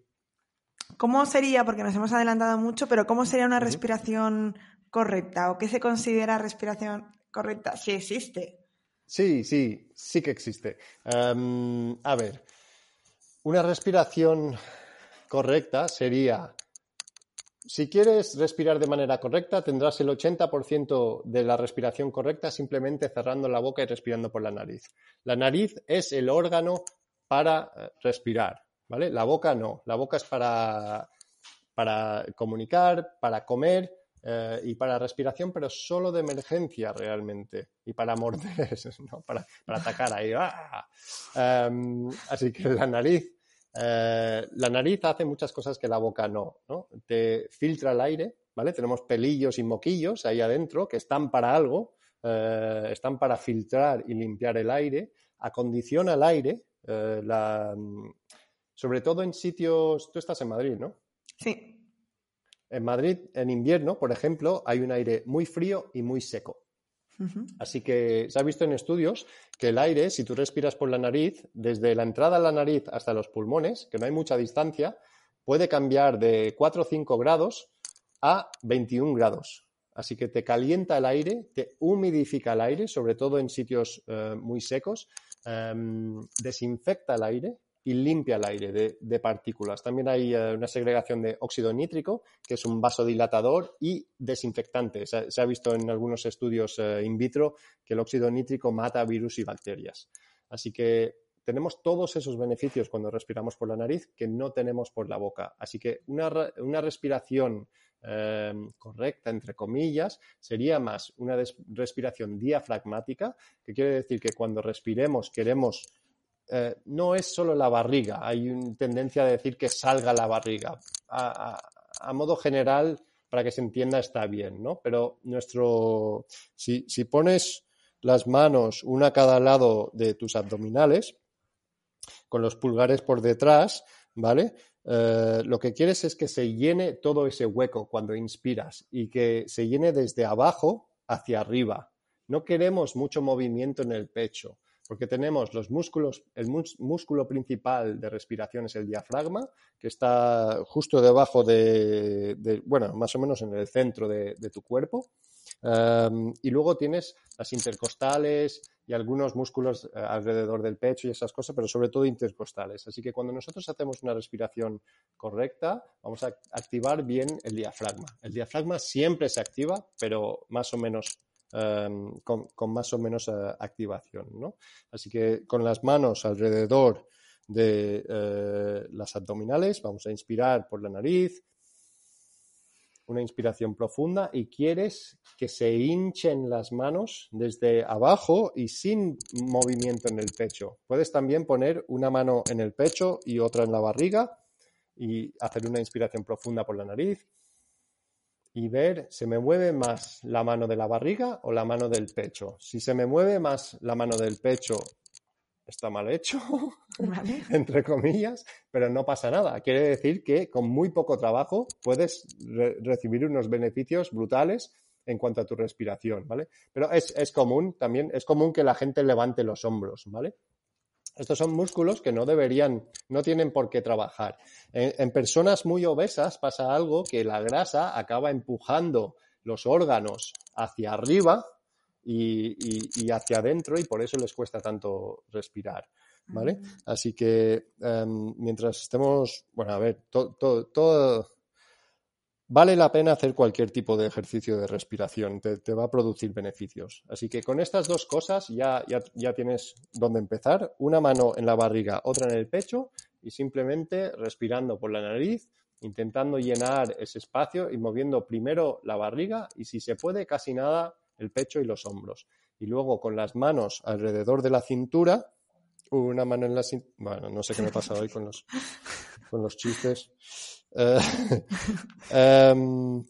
¿Cómo sería, porque nos hemos adelantado mucho, pero cómo sería una respiración correcta o qué se considera respiración correcta? Si existe. Sí, sí, sí que existe. Em, a ver, una respiración correcta sería, si quieres respirar de manera correcta, tendrás el 80% de la respiración correcta simplemente cerrando la boca y respirando por la nariz. La nariz es el órgano para eh, respirar. ¿Vale? La boca no, la boca es para, para comunicar, para comer eh, y para respiración, pero solo de emergencia realmente y para morder, ¿no? para, para atacar ahí. ¡ah! Em, así que la nariz, eh, la nariz hace muchas cosas que la boca no, ¿no? Te filtra el aire, ¿vale? Tenemos pelillos y moquillos ahí adentro que están para algo, eh, están para filtrar y limpiar el aire, acondiciona el aire, sobre todo en sitios, tú estás en Madrid, ¿no? Sí. En Madrid, en invierno, por ejemplo, hay un aire muy frío y muy seco. Así que se ha visto en estudios que el aire, si tú respiras por la nariz, desde la entrada a la nariz hasta los pulmones, que no hay mucha distancia, puede cambiar de 4 o 5 grados a 21 grados. Así que te calienta el aire, te humidifica el aire, sobre todo en sitios eh, muy secos, em, desinfecta el aire y limpia el aire de, partículas. También hay eh, una segregación de óxido nítrico, que es un vasodilatador y desinfectante. Se, ha visto en algunos estudios eh, in vitro que el óxido nítrico mata virus y bacterias. Así que tenemos todos esos beneficios cuando respiramos por la nariz que no tenemos por la boca. Así que una, respiración eh, correcta, entre comillas, sería más una respiración diafragmática, que quiere decir que cuando respiremos queremos eh, no es solo la barriga, hay una tendencia a decir que salga la barriga. A, modo general, para que se entienda, está bien, ¿no? Pero nuestro, si, pones las manos una a cada lado de tus abdominales, con los pulgares por detrás, ¿vale? Eh, lo que quieres es que se llene todo ese hueco cuando inspiras y que se llene desde abajo hacia arriba. No queremos mucho movimiento en el pecho porque tenemos los músculos, el músculo principal de respiración es el diafragma, que está justo debajo de, bueno, más o menos en el centro de, tu cuerpo. Em, y luego tienes las intercostales y algunos músculos eh, alrededor del pecho y esas cosas, pero sobre todo intercostales. Así que cuando nosotros hacemos una respiración correcta, vamos a activar bien el diafragma. El diafragma siempre se activa, pero más o menos Em, con, más o menos eh, activación. ¿no? Así que con las manos alrededor de eh, las abdominales, vamos a inspirar por la nariz, una inspiración profunda y quieres que se hinchen las manos desde abajo y sin movimiento en el pecho. Puedes también poner una mano en el pecho y otra en la barriga y hacer una inspiración profunda por la nariz y ver, ¿se me mueve más la mano de la barriga o la mano del pecho? Si se me mueve más la mano del pecho, está mal hecho, entre comillas, pero no pasa nada. Quiere decir que con muy poco trabajo puedes recibir unos beneficios brutales en cuanto a tu respiración, ¿vale? Pero es, es común también, es común que la gente levante los hombros, ¿vale? Estos son músculos que no deberían, no tienen por qué trabajar. En, personas muy obesas pasa algo que la grasa acaba empujando los órganos hacia arriba y, hacia adentro y por eso les cuesta tanto respirar. ¿Vale? Ah. Así que em, mientras estemos, bueno, a ver, todo, Vale la pena hacer cualquier tipo de ejercicio de respiración, te, va a producir beneficios. Así que con estas dos cosas ya, ya, tienes dónde empezar, una mano en la barriga, otra en el pecho y simplemente respirando por la nariz, intentando llenar ese espacio y moviendo primero la barriga y si se puede casi nada el pecho y los hombros. Y luego con las manos alrededor de la cintura, una mano en la cintura, bueno, no sé qué me pasa hoy con los, con los chistes. Eh, em,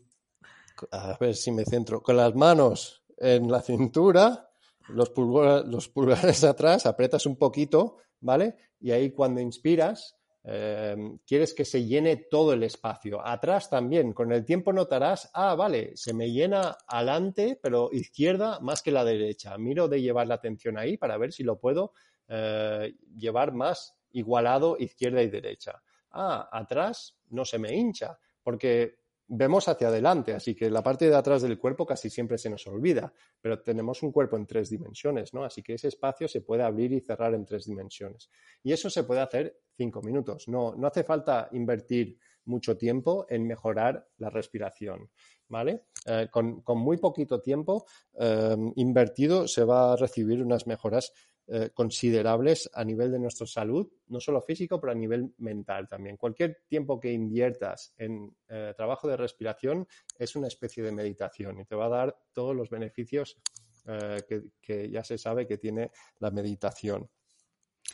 a ver si me centro. Con las manos en la cintura, los, los pulgares atrás, apretas un poquito, ¿vale? Y ahí cuando inspiras, em, quieres que se llene todo el espacio. Atrás también, con el tiempo notarás, ah, vale, se me llena adelante, pero izquierda más que la derecha. Miro de llevar la atención ahí para ver si lo puedo eh, llevar más igualado izquierda y derecha ah, atrás no se me hincha, porque vemos hacia adelante, así que la parte de atrás del cuerpo casi siempre se nos olvida, pero tenemos un cuerpo en tres dimensiones, ¿no? Así que ese espacio se puede abrir y cerrar en tres dimensiones. Y eso se puede hacer cinco minutos. No, no hace falta invertir mucho tiempo en mejorar la respiración, ¿vale? Eh, con, muy poquito tiempo eh, invertido se va a recibir unas mejoras eh, considerables a nivel de nuestra salud, no solo físico, pero a nivel mental también. Cualquier tiempo que inviertas en eh, trabajo de respiración es una especie de meditación y te va a dar todos los beneficios eh, que, ya se sabe que tiene la meditación.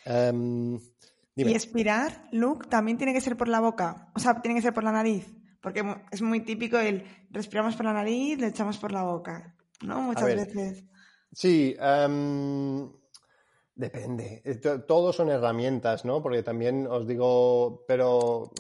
Em, y expirar, Luke, también tiene que ser por la boca, o sea, tiene que ser por la nariz, porque es muy típico el respiramos por la nariz, le echamos por la boca, ¿no? Muchas veces. Sí, um, Depende. Eh, todos son herramientas, ¿no? Porque también os digo, pero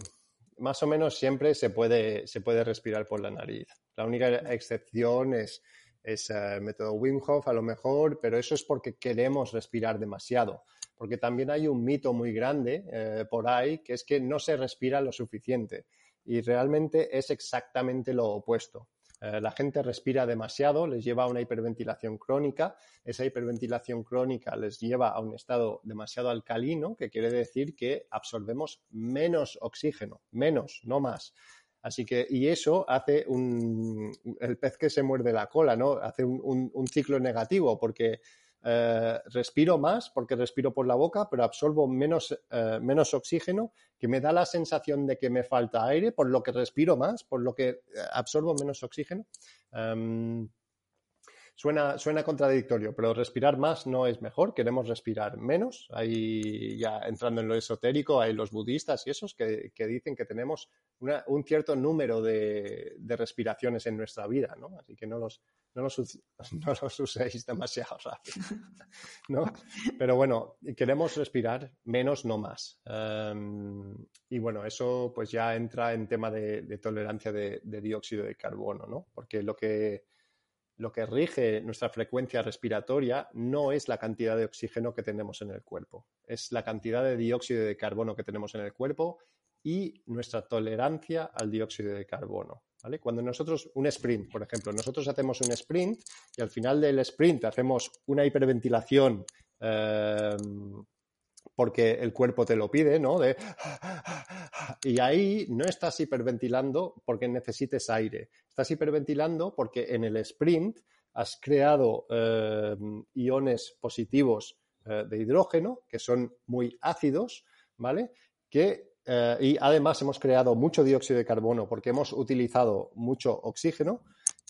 más o menos siempre se puede, se puede respirar por la nariz. La única excepción es, es el eh, método Wim Hof, a lo mejor, pero eso es porque queremos respirar demasiado. Porque también hay un mito muy grande eh, por ahí, que es que no se respira lo suficiente. Y realmente es exactamente lo opuesto. Eh, la gente respira demasiado, les lleva a una hiperventilación crónica. Esa hiperventilación crónica les lleva a un estado demasiado alcalino, que quiere decir que absorbemos menos oxígeno, menos, no más. Así que, y eso hace un, el pez que se muerde la cola, ¿no? Hace un ciclo negativo, porque eh, respiro más porque respiro por la boca, pero absorbo menos, eh, menos oxígeno, que me da la sensación de que me falta aire, por lo que respiro más, por lo que eh, absorbo menos oxígeno. Em, Suena, suena contradictorio, pero respirar más no es mejor, queremos respirar menos. Ahí ya entrando en lo esotérico, hay los budistas y esos que, dicen que tenemos un cierto número de, respiraciones en nuestra vida, ¿no? Así que no los, no los, uséis demasiado rápido, ¿no? Pero bueno, queremos respirar menos, no más. Em, y bueno, eso pues ya entra en tema de, tolerancia de, de dióxido de carbono, ¿no? Porque lo que lo que rige nuestra frecuencia respiratoria no es la cantidad de oxígeno que tenemos en el cuerpo, es la cantidad de dióxido de carbono que tenemos en el cuerpo y nuestra tolerancia al dióxido de carbono. Cuando nosotros, un sprint, por ejemplo, nosotros hacemos un sprint y al final del sprint hacemos una hiperventilación eh, porque el cuerpo te lo pide, ¿no? De... Y ahí no estás hiperventilando porque necesites aire, estás hiperventilando porque en el sprint has creado eh, iones positivos eh, de hidrógeno que son muy ácidos, ¿vale? Que, eh, y además hemos creado mucho dióxido de carbono porque hemos utilizado mucho oxígeno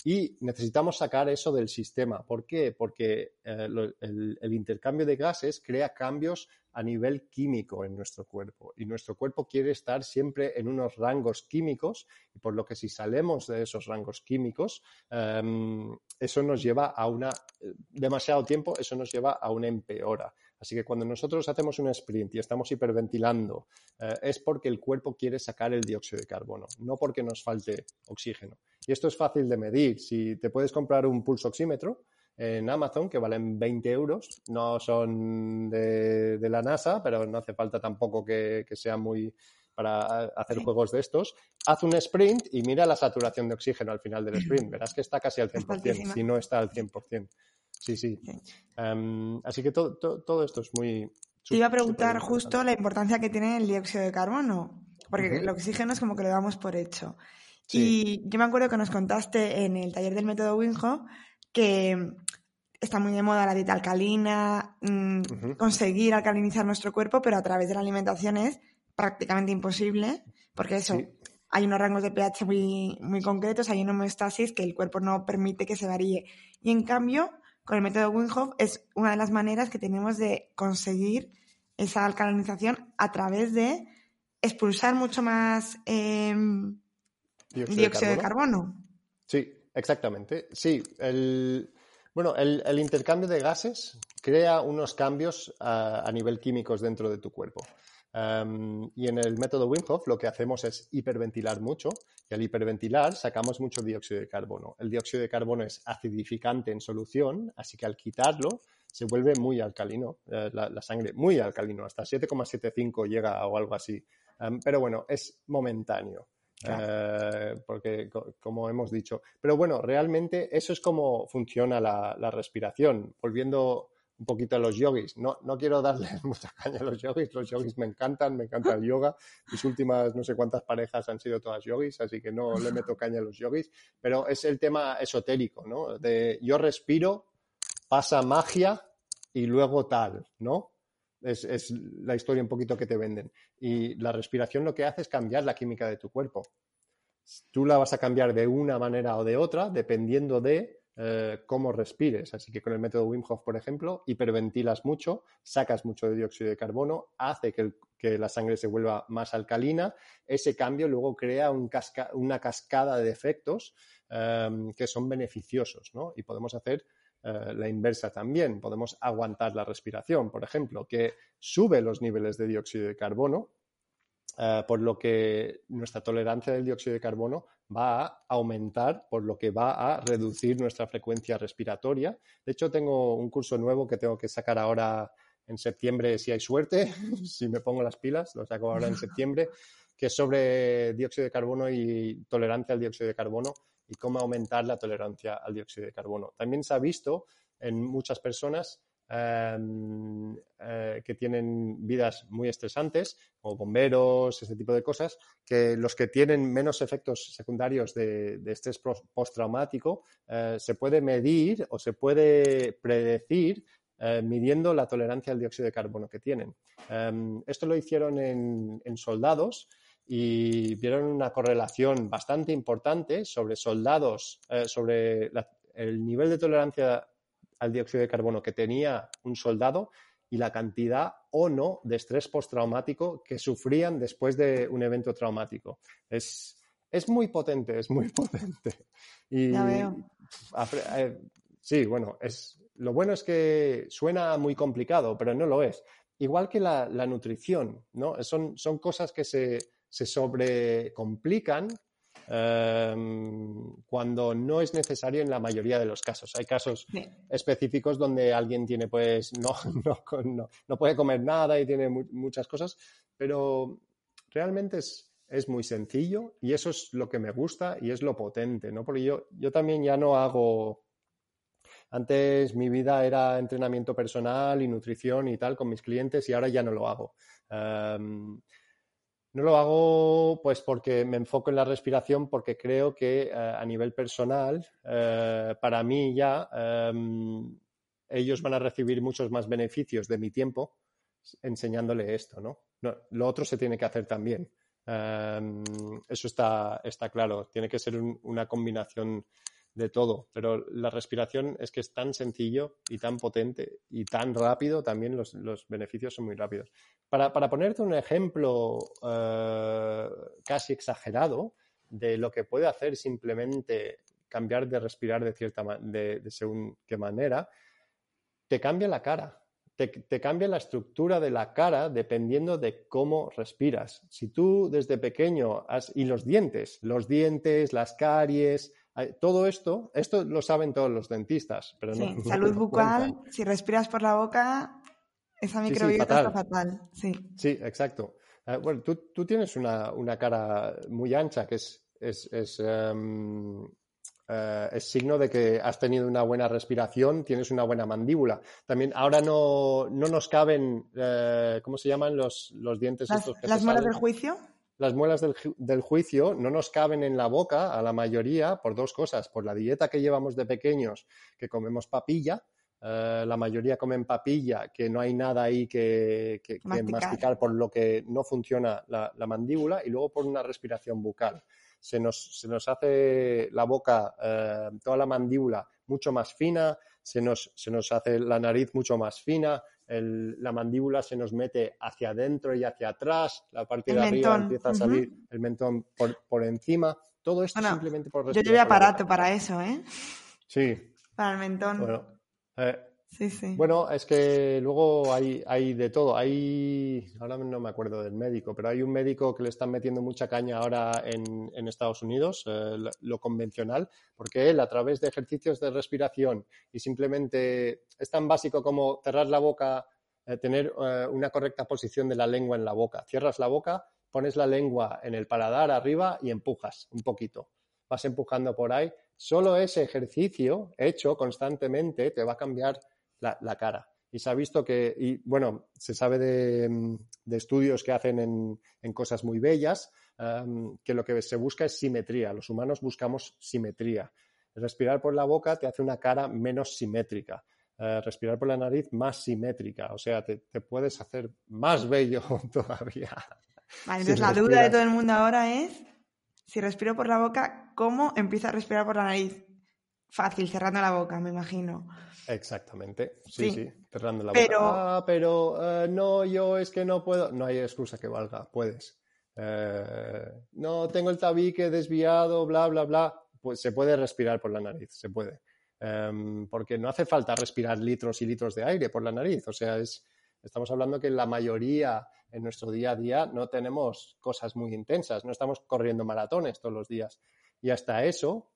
y necesitamos sacar eso del sistema. ¿Por qué? Porque el, intercambio de gases crea cambios a nivel químico en nuestro cuerpo. Y nuestro cuerpo quiere estar siempre en unos rangos químicos y por lo que si salemos de esos rangos químicos, em, eso nos lleva a una, demasiado tiempo, eso nos lleva a una empeora. Así que cuando nosotros hacemos un sprint y estamos hiperventilando, eh, es porque el cuerpo quiere sacar el dióxido de carbono, no porque nos falte oxígeno. Y esto es fácil de medir. Si te puedes comprar un pulso oxímetro, en Amazon que valen 20 euros. No son de, la NASA, pero no hace falta tampoco que, que sea muy para hacer juegos de estos. Haz un sprint y mira la saturación de oxígeno al final del sprint. Verás que está casi al 100%, si no está al 100%. Sí, sí. Em, así que todo, todo, esto es muy... Te iba a preguntar justo la importancia que tiene el dióxido de carbono, porque el oxígeno es como que lo damos por hecho. Y yo me acuerdo que nos contaste en el taller del método Winho que está muy de moda la dieta alcalina, mm, conseguir alcalinizar nuestro cuerpo, pero a través de la alimentación es prácticamente imposible, porque eso, hay unos rangos de pH muy, muy concretos, hay una homeostasis que el cuerpo no permite que se varíe. Y en cambio, con el método Wim es una de las maneras que tenemos de conseguir esa alcalinización a través de expulsar mucho más em, dióxido, de, carbono. Sí, Exactamente, sí. El, bueno, el, intercambio de gases crea unos cambios a, nivel químicos dentro de tu cuerpo. Em, y en el método Wim Hof lo que hacemos es hiperventilar mucho y al hiperventilar sacamos mucho dióxido de carbono. El dióxido de carbono es acidificante en solución, así que al quitarlo se vuelve muy alcalino, eh, la, sangre muy alcalino, hasta 7,75 llega o algo así. Em, pero bueno, es momentáneo. Eh, porque, como hemos dicho. Pero bueno, realmente eso es como funciona la, respiración. Volviendo un poquito a los yogis. No, no quiero darle mucha caña a los yogis. Los yogis me encantan, me encanta el yoga. Mis últimas no sé cuántas parejas han sido todas yogis, así que no le meto caña a los yogis. Pero es el tema esotérico, ¿no? De yo respiro, pasa magia y luego tal, ¿no? Es, la historia un poquito que te venden. Y la respiración lo que hace es cambiar la química de tu cuerpo. Tú la vas a cambiar de una manera o de otra dependiendo de eh, cómo respires. Así que con el método Wim Hof, por ejemplo, hiperventilas mucho, sacas mucho de dióxido de carbono, hace que, la sangre se vuelva más alcalina. Ese cambio luego crea una cascada de efectos eh, que son beneficiosos, ¿no? Y podemos hacer eh, la inversa también. Podemos aguantar la respiración, por ejemplo, que sube los niveles de dióxido de carbono, eh, por lo que nuestra tolerancia del dióxido de carbono va a aumentar, por lo que va a reducir nuestra frecuencia respiratoria. De hecho, tengo un curso nuevo que tengo que sacar ahora en septiembre, si hay suerte, si me pongo las pilas, lo saco ahora en septiembre, que es sobre dióxido de carbono y tolerancia al dióxido de carbono y cómo aumentar la tolerancia al dióxido de carbono. También se ha visto en muchas personas em, eh, que tienen vidas muy estresantes, como bomberos, ese tipo de cosas, que los que tienen menos efectos secundarios de, estrés postraumático, eh, se puede medir o se puede predecir eh, midiendo la tolerancia al dióxido de carbono que tienen. Em, esto lo hicieron en soldados y vieron una correlación bastante importante sobre soldados, eh, sobre el nivel de tolerancia al dióxido de carbono que tenía un soldado y la cantidad o no de estrés postraumático que sufrían después de un evento traumático. Es, es muy potente, es muy potente. Y, ya veo. Eh, sí, bueno, es, lo bueno es que suena muy complicado, pero no lo es. Igual que la, la nutrición, ¿no? Son, son cosas que se, se sobrecomplican em, cuando no es necesario en la mayoría de los casos. Hay casos específicos donde alguien tiene, pues, no, no, no, puede comer nada y tiene muchas cosas, pero realmente es, es, muy sencillo y eso es lo que me gusta y es lo potente, ¿no? Porque yo, yo también ya no hago... Antes mi vida era entrenamiento personal y nutrición y tal con mis clientes y ahora ya no lo hago. Em, no lo hago pues porque me enfoco en la respiración, porque creo que eh, a nivel personal, eh, para mí ya, em, ellos van a recibir muchos más beneficios de mi tiempo enseñándole esto, ¿no? lo otro se tiene que hacer también. Em, eso está, está claro. Tiene que ser una combinación de todo, pero la respiración es que es tan sencillo y tan potente y tan rápido, también los, beneficios son muy rápidos. Para, ponerte un ejemplo eh, casi exagerado de lo que puede hacer simplemente cambiar de respirar de cierta de, de según qué manera, te cambia la cara. te, cambia la estructura de la cara dependiendo de cómo respiras. Si tú desde pequeño has, y los dientes, los dientes, las caries, todo esto, esto lo saben todos los dentistas, pero sí, salud bucal, si respiras por la boca, esa microbiota está fatal. Sí, sí exacto. Eh, bueno, tú, tú tienes una, una, cara muy ancha que es, es, es em, eh, es signo de que has tenido una buena respiración, tienes una buena mandíbula. También ahora no, no nos caben, eh, ¿cómo se llaman los, los dientes las, estos? ¿Las muelas del juicio? Las muelas del, del, juicio no nos caben en la boca a la mayoría por dos cosas. Por la dieta que llevamos de pequeños, que comemos papilla, eh, la mayoría comen papilla, que no hay nada ahí que, que, masticar. por lo que no funciona la, la mandíbula, y luego por una respiración bucal se nos, se nos hace la boca, eh, toda la mandíbula mucho más fina, se nos, se nos hace la nariz mucho más fina, la mandíbula se nos mete hacia adentro y hacia atrás, la parte de arriba empieza a salir el mentón por, encima. Todo esto simplemente por Yo llevo aparato para eso, ¿eh? Sí. Para el mentón. Bueno, eh, Bueno, es que luego hay, hay de todo. Ahora no me acuerdo del médico, pero hay un médico que le están metiendo mucha caña ahora en, en Estados Unidos, eh, lo, convencional, porque él a través de ejercicios de respiración y simplemente es tan básico como cerrar la boca, eh, tener eh, una correcta posición de la lengua en la boca. Cierras la boca, pones la lengua en el paladar arriba y empujas un poquito. Vas empujando por ahí. Solo ese ejercicio hecho constantemente te va a cambiar la, cara. Y se ha visto que, y bueno, se sabe de, mm, estudios que hacen en, cosas muy bellas, que lo que se busca es simetría. Los humanos buscamos simetría. Respirar por la boca te hace una cara menos simétrica. Eh, respirar por la nariz más simétrica. O sea, te, puedes hacer más bello todavía. Vale, entonces la duda de todo el mundo ahora es, si respiro por la boca, ¿cómo empiezo a respirar por la nariz? Fácil, cerrando la boca, me imagino. Exactamente, sí, sí, cerrando la pero... boca. Ah, pero eh, no, yo es que no puedo. No hay excusa que valga, puedes. Eh, no, tengo el tabique desviado, bla, bla, bla. Pues se puede respirar por la nariz, se puede. Em, porque no hace falta respirar litros y litros de aire por la nariz. O sea, es, estamos hablando que la mayoría en nuestro día a día no tenemos cosas muy intensas, no estamos corriendo maratones todos los días. Y hasta eso,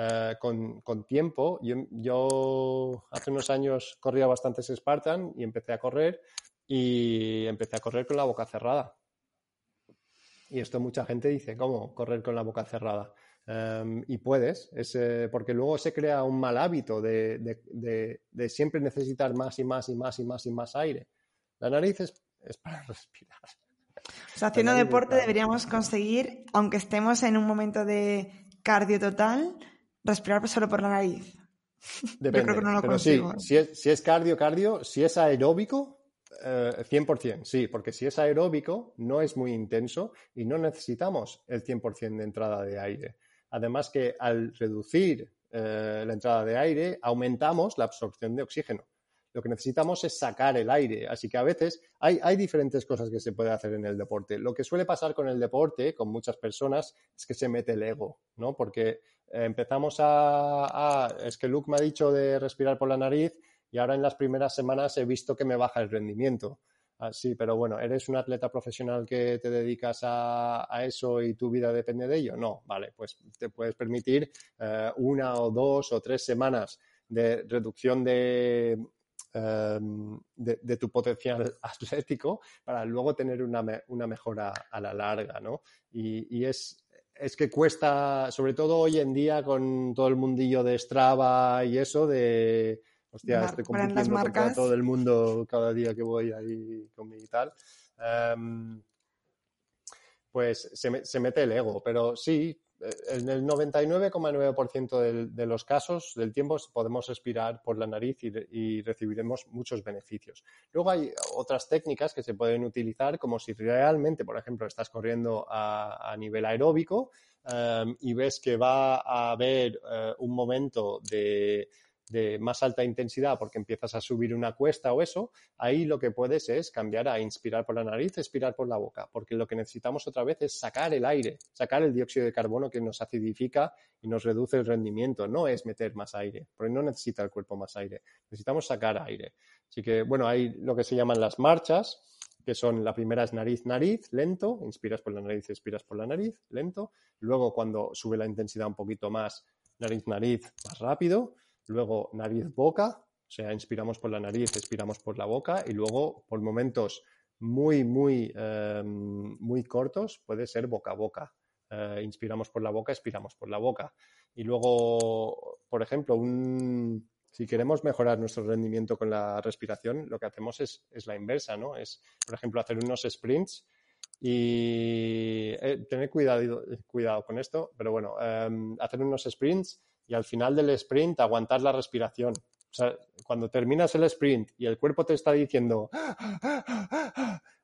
eh, con, tiempo. Yo, hace unos años corría bastantes Spartan y empecé a correr y empecé a correr con la boca cerrada. Y esto mucha gente dice, ¿cómo correr con la boca cerrada? Em, y puedes, es, eh, porque luego se crea un mal hábito de, de, siempre necesitar más y más y más y más y más aire. La nariz es, es para respirar. O sea, haciendo deporte deberíamos conseguir, aunque estemos en un momento de cardio total, respirar solo por la nariz. Depende, creo que no lo pero sí, si es, si es cardio, cardio, si es aeróbico, 100%, eh, sí, porque si es aeróbico no es muy intenso y no necesitamos el 100% de entrada de aire. Además que al reducir eh, la entrada de aire aumentamos la absorción de oxígeno. Lo que necesitamos es sacar el aire. Así que a veces hay, hay diferentes cosas que se puede hacer en el deporte. Lo que suele pasar con el deporte, con muchas personas, es que se mete el ego, ¿no? Porque empezamos a, Es que Luke me ha dicho de respirar por la nariz y ahora en las primeras semanas he visto que me baja el rendimiento. Ah, sí, pero bueno, ¿eres un atleta profesional que te dedicas a, eso y tu vida depende de ello? No, vale, pues te puedes permitir eh, una o dos o tres semanas de reducción de, em, de, tu potencial atlético para luego tener una, mejora a la larga, ¿no? y es, es que cuesta, sobre todo hoy en día con todo el mundillo de Strava y eso, de, hostia, estoy compitiendo contra todo el mundo cada día que voy ahí con mi tal. Em, pues se, se, mete el ego, pero sí, en el 99,9% de, los casos del tiempo podemos respirar por la nariz y, recibiremos muchos beneficios. Luego hay otras técnicas que se pueden utilizar, como si realmente, por ejemplo, estás corriendo a, nivel aeróbico em, y ves que va a haber eh, un momento de, de más alta intensidad porque empiezas a subir una cuesta o eso, ahí lo que puedes es cambiar a inspirar por la nariz, expirar por la boca, porque lo que necesitamos otra vez es sacar el aire, sacar el dióxido de carbono que nos acidifica y nos reduce el rendimiento, no es meter más aire, porque no necesita el cuerpo más aire, necesitamos sacar aire. Así que, bueno, hay lo que se llaman las marchas, que son la primera es nariz-nariz, lento, inspiras por la nariz, expiras por la nariz, lento. Luego, cuando sube la intensidad un poquito más, nariz-nariz, más rápido luego nariz-boca, o sea, inspiramos por la nariz, expiramos por la boca y luego por momentos muy, muy, em, muy cortos puede ser boca a boca. Eh, inspiramos por la boca, expiramos por la boca. Y luego, por ejemplo, un, si queremos mejorar nuestro rendimiento con la respiración, lo que hacemos es, la inversa, ¿no? Es, por ejemplo, hacer unos sprints y eh, tener cuidado, cuidado con esto, pero bueno, em, hacer unos sprints y al final del sprint aguantar la respiración. O cuando terminas el sprint y el cuerpo te está diciendo,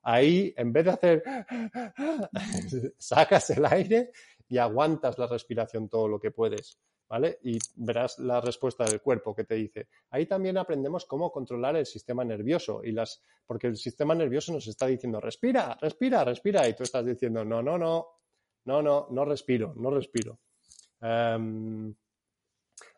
ahí en vez de hacer, sacas el aire y aguantas la respiración todo lo que puedes. ¿Vale? Y verás la respuesta del cuerpo que te dice. Ahí también aprendemos cómo controlar el sistema nervioso y las, porque el sistema nervioso nos está diciendo respira, respira, respira y tú estás diciendo no, no, no, no, no, no respiro, no respiro.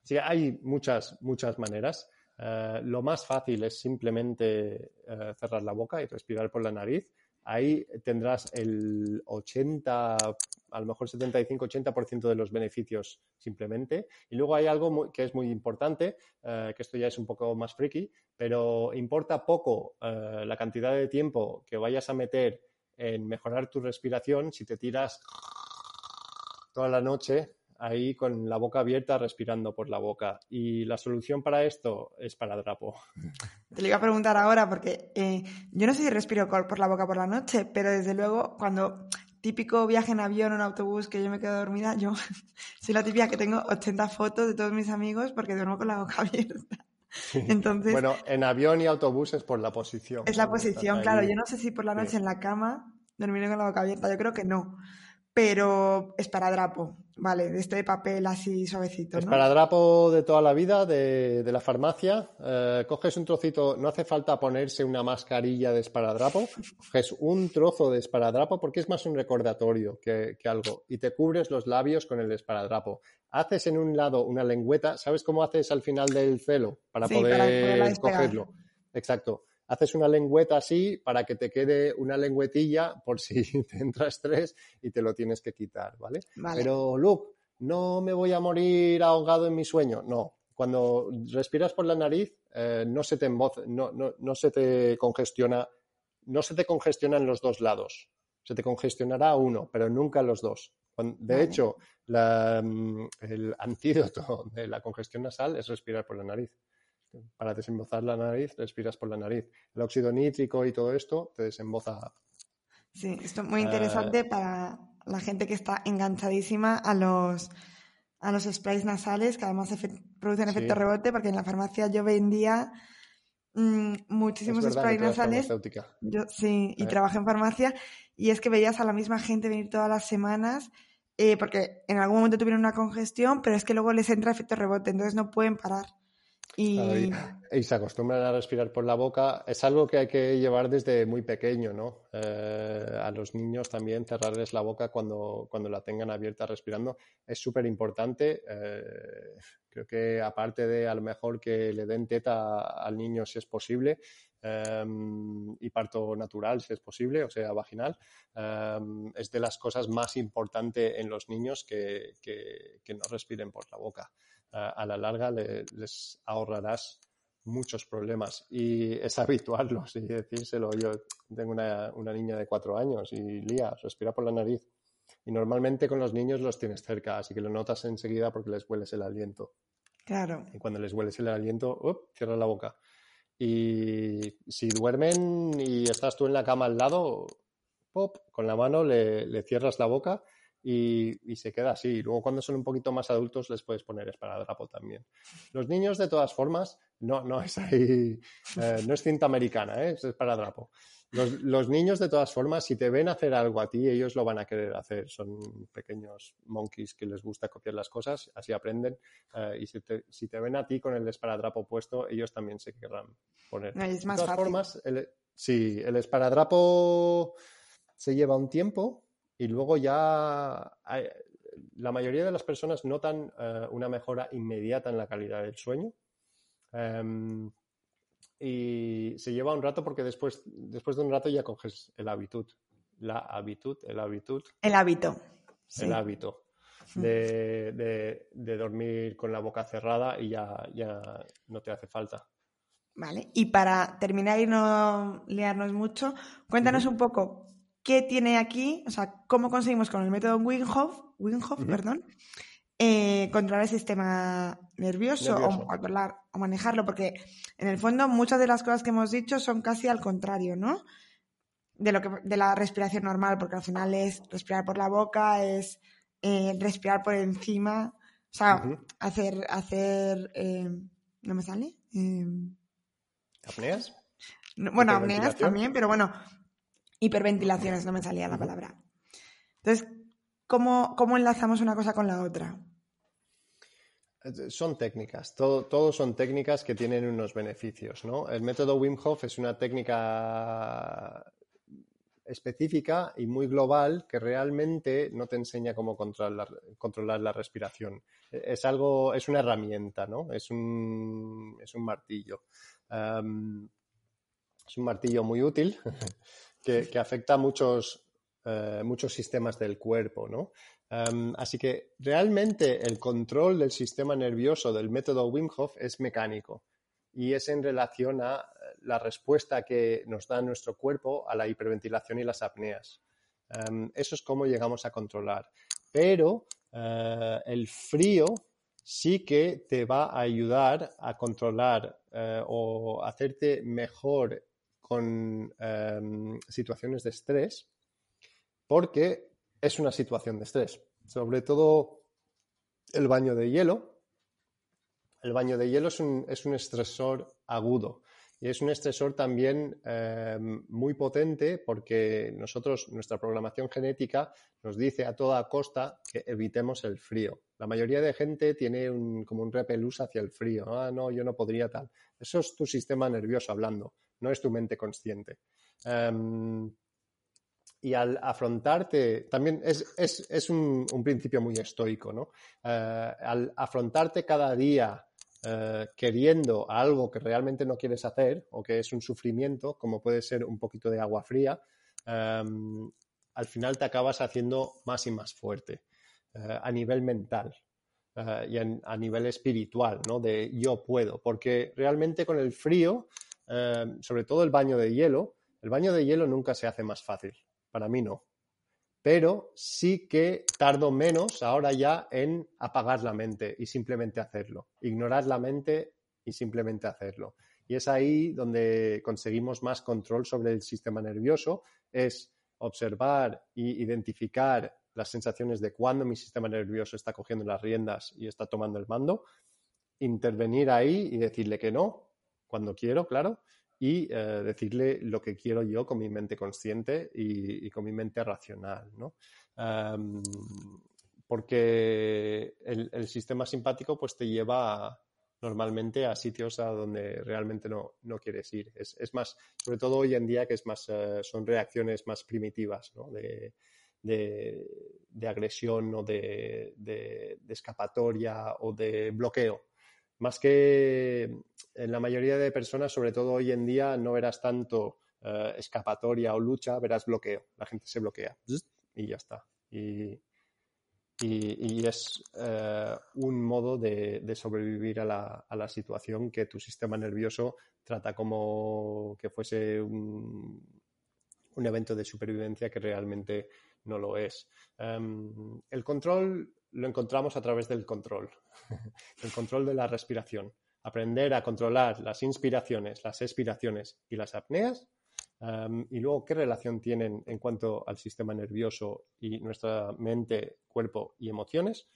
Em, Sí, hay muchas, muchas maneras. Eh, lo más fácil es simplemente eh, cerrar la boca y respirar por la nariz. Ahí tendrás el 80, a lo mejor 75-80% de los beneficios simplemente. Y luego hay algo que es muy importante, eh, que esto ya es un poco más friki, pero importa poco la cantidad de tiempo que vayas a meter en mejorar tu respiración si te tiras toda la noche ahí con la boca abierta respirando por la boca. Y la solución para esto es para drapo. Te lo iba a preguntar ahora porque eh, yo no sé si respiro por la boca por la noche, pero desde luego cuando típico viaje en avión o en autobús que yo me quedo dormida, yo soy la típica que tengo 80 fotos de todos mis amigos porque duermo con la boca abierta. Entonces, bueno, en avión y autobús es por la posición. Es la posición, claro. Yo no sé si por la noche en la cama dormiré con la boca abierta, yo creo que no pero es para drapo, ¿vale? De este papel así suavecito. ¿no? Es para drapo de toda la vida, de, la farmacia. Eh, coges un trocito, no hace falta ponerse una mascarilla de esparadrapo, coges un trozo de esparadrapo porque es más un recordatorio que, algo y te cubres los labios con el esparadrapo. Haces en un lado una lengüeta, ¿sabes cómo haces al final del celo para poder cogerlo? Exacto haces una lengüeta así para que te quede una lengüetilla por si te entra estrés y te lo tienes que quitar, ¿vale? Pero, Luke, no me voy a morir ahogado en mi sueño. No. Cuando respiras por la nariz, eh, no se te no, no, no se te congestiona, no se te congestiona en los dos lados. Se te congestionará uno, pero nunca los dos. De hecho, mm, el antídoto de la congestión nasal es respirar por la nariz para desembozar la nariz, respiras por la nariz. El óxido nítrico y todo esto te desemboza. Sí, esto es muy interesante eh, para la gente que está enganchadísima a los, a los sprays nasales, que además producen efecto rebote, porque en la farmacia yo vendía mm, muchísimos sprays nasales. Yo, sí, y eh. trabajo en farmacia, y es que veías a la misma gente venir todas las semanas. Eh, porque en algún momento tuvieron una congestión, pero es que luego les entra efecto rebote, entonces no pueden parar. Y... se acostumbran a respirar por la boca. Es algo que hay que llevar desde muy pequeño, ¿no? Eh, a los niños también cerrarles la boca cuando, cuando la tengan abierta respirando es súper importante. Eh, creo que aparte de a lo mejor que le den teta al niño si es posible em, y parto natural si es posible, o sea, vaginal, em, es de las cosas más importantes en los niños que, que no respiren por la boca a, la larga les ahorrarás muchos problemas. Y es habitual y decírselo. Yo tengo una, niña de cuatro años y Lía respira por la nariz. Y normalmente con los niños los tienes cerca, así que lo notas enseguida porque les hueles el aliento. Claro. Y cuando les hueles el aliento, ¡up! cierra la boca. Y si duermen y estás tú en la cama al lado, pop, con la mano le, le cierras la boca y, se queda así. Luego cuando son un poquito más adultos les puedes poner esparadrapo también. Los niños de todas formas, no, no es ahí, eh, no es cinta americana, ¿eh? es esparadrapo. Los, niños, de todas formas, si te ven hacer algo a ti, ellos lo van a querer hacer. Son pequeños monkeys que les gusta copiar las cosas, así aprenden. Eh, y si te, ven a ti con el esparadrapo puesto, ellos también se querrán poner. Es más de todas formas, el, sí, el esparadrapo se lleva un tiempo y luego ya la mayoría de las personas notan eh, una mejora inmediata en la calidad del sueño. Em, y se lleva un rato porque después, después de un rato ya coges el hábito. La habitud, el hábito. El hábito. El hábito. De, dormir con la boca cerrada y ya, ya no te hace falta. Vale, y para terminar y no liarnos mucho, cuéntanos un poco qué tiene aquí, o sea, cómo conseguimos con el método Winghoff, Winghoff perdón, eh, controlar el sistema nervioso, O, controlar o manejarlo, porque en el fondo muchas de las cosas que hemos dicho son casi al contrario, ¿no? De lo que de la respiración normal, porque al final es respirar por la boca, es eh, respirar por encima, o sea, hacer hacer eh, no me sale. ¿Apneas? bueno, apneas también, pero bueno, hiperventilaciones no me salía la palabra. Entonces, ¿cómo, ¿cómo enlazamos una cosa con la otra? Son técnicas, todo, son técnicas que tienen unos beneficios, ¿no? El método Wim Hof es una técnica específica y muy global que realmente no te enseña cómo controlar, controlar la respiración. Es algo, es una herramienta, ¿no? Es un, es un martillo. es un martillo muy útil que, afecta a muchos, eh, muchos sistemas del cuerpo, ¿no? Em, así que realmente el control del sistema nervioso del método Wim Hof es mecánico y es en relación a eh, la respuesta que nos da nuestro cuerpo a la hiperventilación y las apneas. Em, eso es cómo llegamos a controlar. Pero eh, el frío sí que te va a ayudar a controlar o hacerte mejor con em, situaciones de estrés porque es una situación de estrés. Sobre todo el baño de hielo. El baño de hielo es un, estresor agudo y es un estresor también eh, muy potente porque nosotros, nuestra programación genética nos dice a toda costa que evitemos el frío. La mayoría de gente tiene como un repelús hacia el frío. Ah, no, yo no podría tal. Eso es tu sistema nervioso hablando, no es tu mente consciente. Em, y al afrontarte, también es, un, principio muy estoico, ¿no? Eh, al afrontarte cada día eh, queriendo algo que realmente no quieres hacer o que es un sufrimiento, como puede ser un poquito de agua fría, em, al final te acabas haciendo más y más fuerte eh, a nivel mental. y a nivel espiritual, ¿no? De yo puedo, porque realmente con el frío, em, sobre todo el baño de hielo, el baño de hielo nunca se hace más fácil para mí no. Pero sí que tardo menos ahora ya en apagar la mente y simplemente hacerlo. Ignorar la mente y simplemente hacerlo. Y es ahí donde conseguimos más control sobre el sistema nervioso, es observar e identificar las sensaciones de cuando mi sistema nervioso está cogiendo las riendas y está tomando el mando, intervenir ahí y decirle que no, cuando quiero, claro, y eh, decirle lo que quiero yo con mi mente consciente y, con mi mente racional, ¿no? porque el, sistema simpático pues te lleva normalmente a sitios a donde realmente no, quieres ir. Es, más, sobre todo hoy en día que es más, eh, son reacciones más primitivas, ¿no? de, de, agresión o de, de, escapatoria o de bloqueo más que en la mayoría de personas, sobre todo hoy en día, no verás tanto eh, escapatoria o lucha, verás bloqueo. La gente se bloquea y ya está. Y, es eh, un modo de, sobrevivir a la, situación que tu sistema nervioso trata como que fuese un, evento de supervivencia que realmente no lo es. Em, el control lo encontramos a través del control, el control de la respiración. Aprender a controlar las inspiraciones, las expiraciones y las apneas. Y luego, ¿qué relación tienen en cuanto al sistema nervioso y nuestra mente, cuerpo y emociones?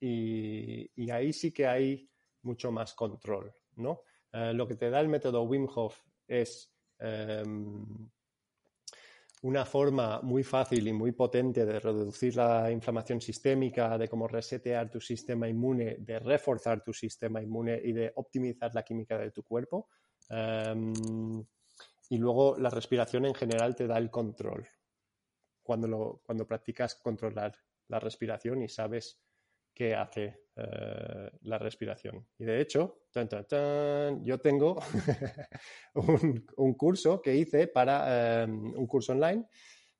Y, ahí sí que hay mucho más control, ¿no? Uh, lo que te da el método Wim Hof es em, una forma muy fácil y muy potente de reducir la inflamación sistémica, de cómo resetear tu sistema inmune, de reforzar tu sistema inmune y de optimizar la química de tu cuerpo. Em, y luego la respiración en general te da el control. Cuando, lo, cuando practicas controlar la respiración y sabes qué hace eh, la respiración. Y de hecho, yo tengo un, curso que hice para, em, un curso online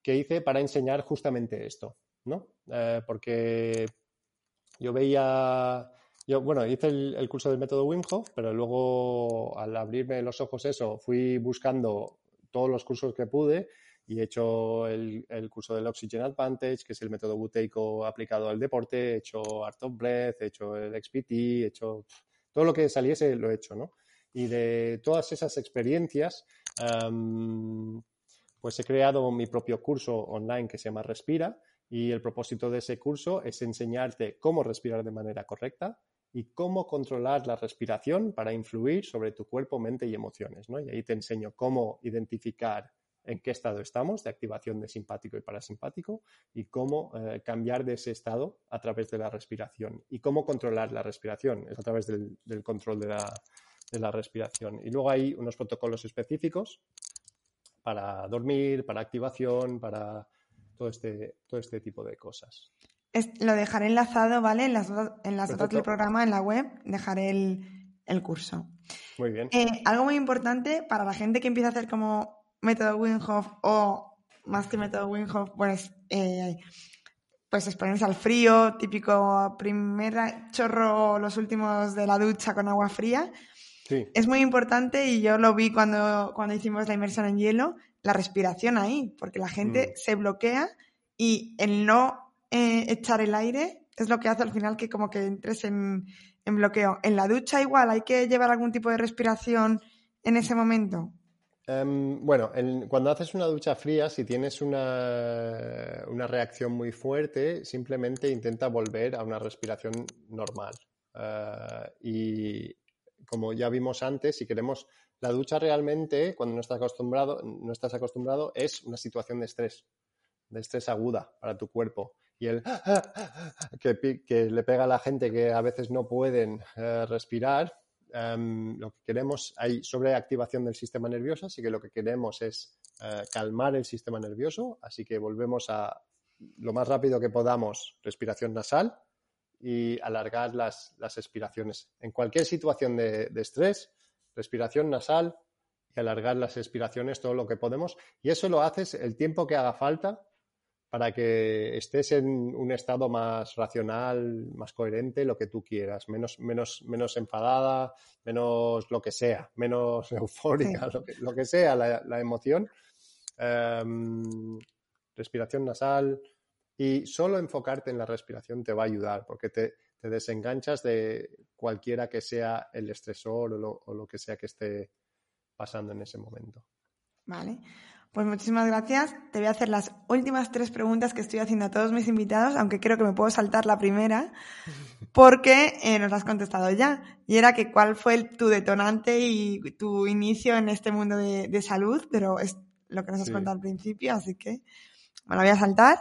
que hice para enseñar justamente esto, ¿no? Eh, porque yo veía, yo, bueno, hice el, curso del método Wim Hof, pero luego al abrirme los ojos eso, fui buscando todos los cursos que pude y he hecho el, curso del Oxygen Advantage, que es el método buteico aplicado al deporte, he hecho Art of Breath, he hecho el XPT, he hecho todo lo que saliese lo he hecho, ¿no? Y de todas esas experiencias, pues he creado mi propio curso online que se llama Respira y el propósito de ese curso es enseñarte cómo respirar de manera correcta y cómo controlar la respiración para influir sobre tu cuerpo, mente y emociones, ¿no? Y ahí te enseño cómo identificar en qué estado estamos de activación de simpático y parasimpático y cómo eh, cambiar de ese estado a través de la respiración y cómo controlar la respiración, es a través del, control de la, respiración. Y luego hay unos protocolos específicos para dormir, para activación, para todo este, todo este tipo de cosas. lo dejaré enlazado, ¿vale? En las, en las notas del programa, en la web, dejaré el, curso. Muy bien. Eh, algo muy importante para la gente que empieza a hacer como método Wim o más que método Wim pues, eh, pues exponerse al frío, típico primer chorro, los últimos de la ducha con agua fría. Es muy importante y yo lo vi cuando, cuando hicimos la inmersión en hielo, la respiración ahí, porque la gente mm. se bloquea y el no eh, echar el aire es lo que hace al final que como que entres en, en bloqueo. En la ducha igual hay que llevar algún tipo de respiración en ese momento. Em, bueno, cuando haces una ducha fría, si tienes una, una, reacción muy fuerte, simplemente intenta volver a una respiración normal. Eh, y como ya vimos antes, si queremos, la ducha realmente, cuando no estás acostumbrado, no estás acostumbrado, es una situación de estrés, de estrés aguda para tu cuerpo. Y el que, le pega a la gente que a veces no pueden eh, respirar, Em, lo que queremos, hay sobreactivación del sistema nervioso, así que lo que queremos es eh, calmar el sistema nervioso, así que volvemos a lo más rápido que podamos respiración nasal y alargar las, las expiraciones. En cualquier situación de, de estrés, respiración nasal y alargar las expiraciones todo lo que podemos. Y eso lo haces el tiempo que haga falta para que estés en un estado más racional, más coherente, lo que tú quieras, menos, menos, menos enfadada, menos lo que sea, menos eufórica, lo, que, sea la, emoción. Em, respiración nasal y solo enfocarte en la respiración te va a ayudar porque te, desenganchas de cualquiera que sea el estresor o lo, o lo que sea que esté pasando en ese momento. Vale. Pues muchísimas gracias. Te voy a hacer las últimas tres preguntas que estoy haciendo a todos mis invitados, aunque creo que me puedo saltar la primera, porque eh, nos has contestado ya. Y era que cuál fue tu detonante y tu inicio en este mundo de, salud, pero es lo que nos has contado al principio, así que me lo voy a saltar.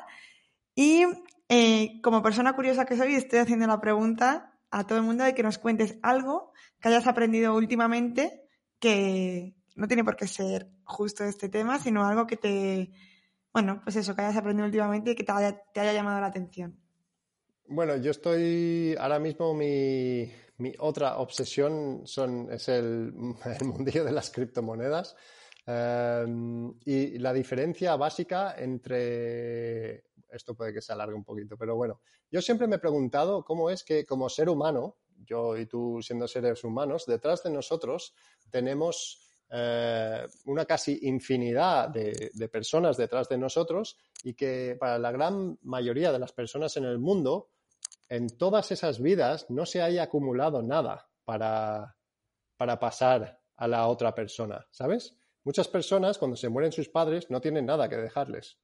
Y eh, como persona curiosa que soy, estoy haciendo la pregunta a todo el mundo de que nos cuentes algo que hayas aprendido últimamente que, no tiene por qué ser justo este tema, sino algo que te, bueno, pues eso, que hayas aprendido últimamente y que te haya, llamado la atención. Bueno, yo estoy ahora mismo mi, otra obsesión son, es el, mundillo de las criptomonedas. Em, y la diferencia básica entre, esto puede que se alargue un poquito, pero bueno, yo siempre me he preguntado cómo es que como ser humano, yo y tú siendo seres humanos, detrás de nosotros tenemos eh, una casi infinidad de, personas detrás de nosotros y que para la gran mayoría de las personas en el mundo, en todas esas vidas no se haya acumulado nada para, para pasar a la otra persona, ¿sabes? Muchas personas cuando se mueren sus padres no tienen nada que dejarles,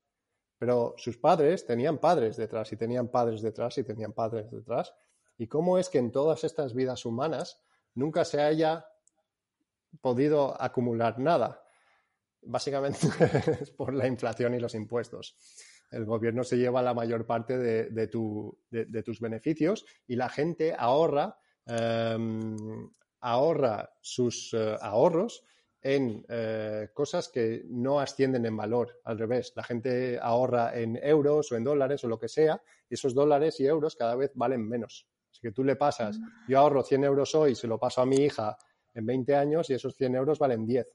pero sus padres tenían padres detrás y tenían padres detrás y tenían padres detrás. ¿Y cómo es que en todas estas vidas humanas nunca se haya podido acumular nada. básicamente es por la inflación y los impuestos. El gobierno se lleva la mayor parte de, de, tu, de tus beneficios y la gente ahorra, em, ahorra sus eh, ahorros en eh, cosas que no ascienden en valor. Al revés, la gente ahorra en euros o en dólares o lo que sea, y esos dólares y euros cada vez valen menos. Así que tú le pasas, yo ahorro 100 euros hoy, se lo paso a mi hija en 20 años y esos 100 euros valen 10.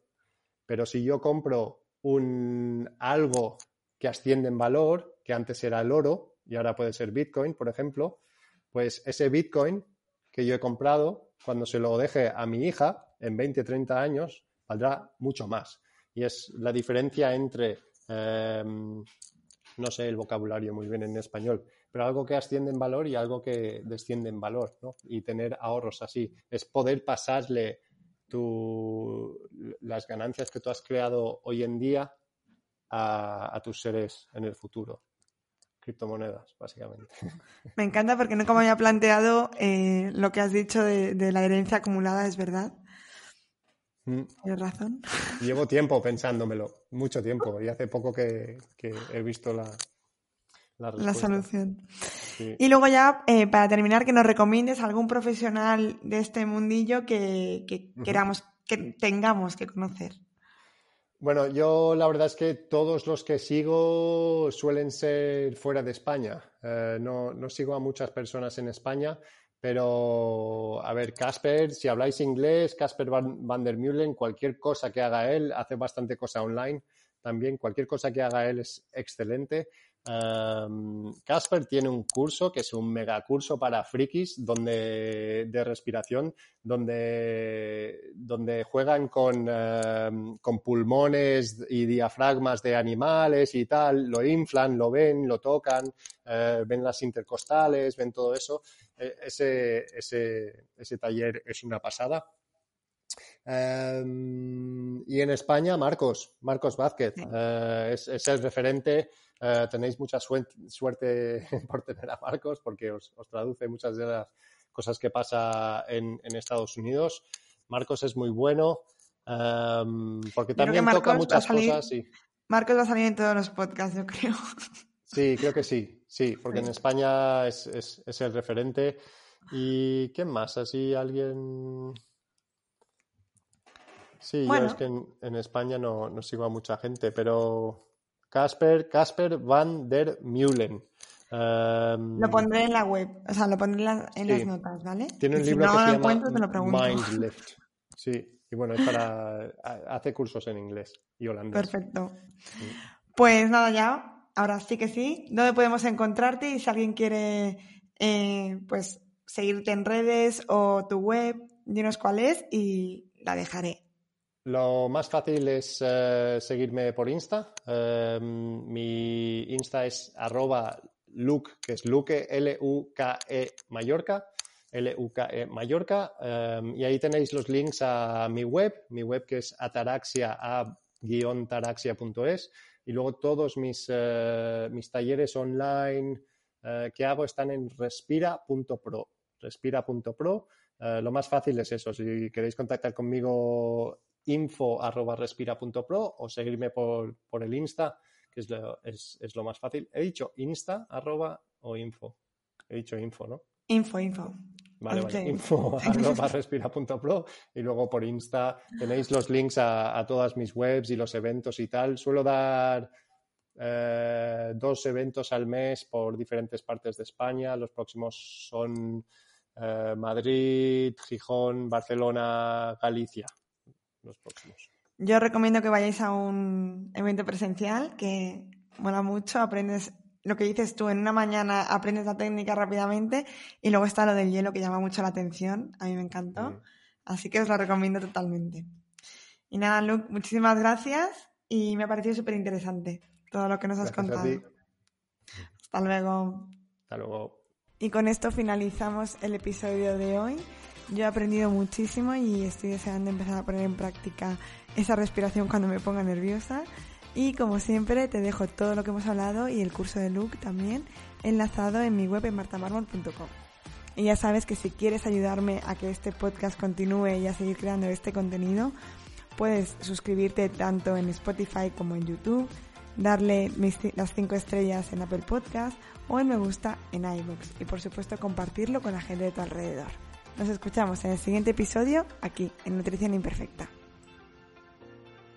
Pero si yo compro un algo que asciende en valor, que antes era el oro y ahora puede ser Bitcoin, por ejemplo, pues ese Bitcoin que yo he comprado, cuando se lo deje a mi hija en 20, 30 años, valdrá mucho más. Y es la diferencia entre, em, no sé el vocabulario muy bien en español, pero algo que asciende en valor y algo que desciende en valor, ¿no? Y tener ahorros así. Es poder pasarle tu, las ganancias que tú has creado hoy en día a, tus seres en el futuro criptomonedas, básicamente. Me encanta porque no como había planteado eh, lo que has dicho de, de, la herencia acumulada, es verdad. Mm. Tienes razón. Llevo tiempo pensándomelo, mucho tiempo, y hace poco que, he visto la, la, solución. Y luego ya, eh, para terminar, que nos recomiendes algún profesional de este mundillo que, queramos, que tengamos que conocer. Bueno, yo la verdad es que todos los que sigo suelen ser fuera de España. Eh, no, no, sigo a muchas personas en España, pero, a ver, Casper, si habláis inglés, Casper van, der Meulen, cualquier cosa que haga él, hace bastante cosa online también, cualquier cosa que haga él es excelente. Casper tiene un curso que es un megacurso para frikis donde, de respiración, donde, donde juegan con, con, pulmones y diafragmas de animales y tal, lo inflan, lo ven, lo tocan, eh, ven las intercostales, ven todo eso. E, ese, ese, ese taller es una pasada. y en España, Marcos, Marcos Vázquez, eh, es, es, el referente eh, tenéis mucha suerte por tener a Marcos porque os, traduce muchas de las cosas que pasa en, Estados Unidos. Marcos es muy bueno em, porque también toca muchas cosas. Marcos va a salir en todos los podcasts, yo creo. Sí, creo que sí, sí, porque en España es, el referente. ¿Y qué más? Así alguien... Sí, yo es que en, España no, no, sigo a mucha gente, pero Casper, Casper van der Meulen. Em, lo pondré en la web, o sea, lo pondré en, las notas, ¿vale? Tiene un libro que se llama Mindlift. Sí, y bueno, es para. hace cursos en inglés y holandés. Perfecto. Pues nada, ya, ahora sí que sí. ¿Dónde podemos encontrarte? Y si alguien quiere, eh, pues, seguirte en redes o tu web, dinos cuál es y la dejaré. Lo más fácil es eh, seguirme por Insta. Em, mi Insta es arroba Luke, que es Luke, L-U-K-E Mallorca. L-U-K-E Mallorca. Em, y ahí tenéis los links a mi web, mi web que es ataraxia, a-taraxia.es. Y luego todos mis, eh, mis talleres online eh, que hago están en respira.pro. Respira.pro. lo más fácil es eso. Si queréis contactar conmigo info arroba respira.pro o seguirme por, por el Insta, que es lo, es, es lo más fácil. He dicho Insta arroba o info. He dicho info, ¿no? Info, info. Vale, vale. Info arroba respira.pro y luego por Insta tenéis los links a, a, todas mis webs y los eventos y tal. Suelo dar eh, dos eventos al mes por diferentes partes de España. Los próximos son eh, Madrid, Gijón, Barcelona, Galicia los próximos. Yo recomiendo que vayáis a un evento presencial que mola mucho, aprendes lo que dices tú, en una mañana aprendes la técnica rápidamente y luego está lo del hielo que llama mucho la atención, a mí me encantó, mm. así que os lo recomiendo totalmente. Y nada, Luke, muchísimas gracias y me ha parecido súper interesante todo lo que nos has contado. Hasta luego. Hasta luego. Y con esto finalizamos el episodio de hoy. Yo he aprendido muchísimo y estoy deseando empezar a poner en práctica esa respiración cuando me ponga nerviosa. Y como siempre, te dejo todo lo que hemos hablado y el curso de Luke también enlazado en mi web en martamarmol.com. Y ya sabes que si quieres ayudarme a que este podcast continúe y a seguir creando este contenido, puedes suscribirte tanto en Spotify como en YouTube, darle mis, las 5 estrellas en Apple Podcast o el me gusta en iVoox y por supuesto compartirlo con la gente de tu alrededor. Nos escuchamos en el siguiente episodio aquí, en Nutrición Imperfecta.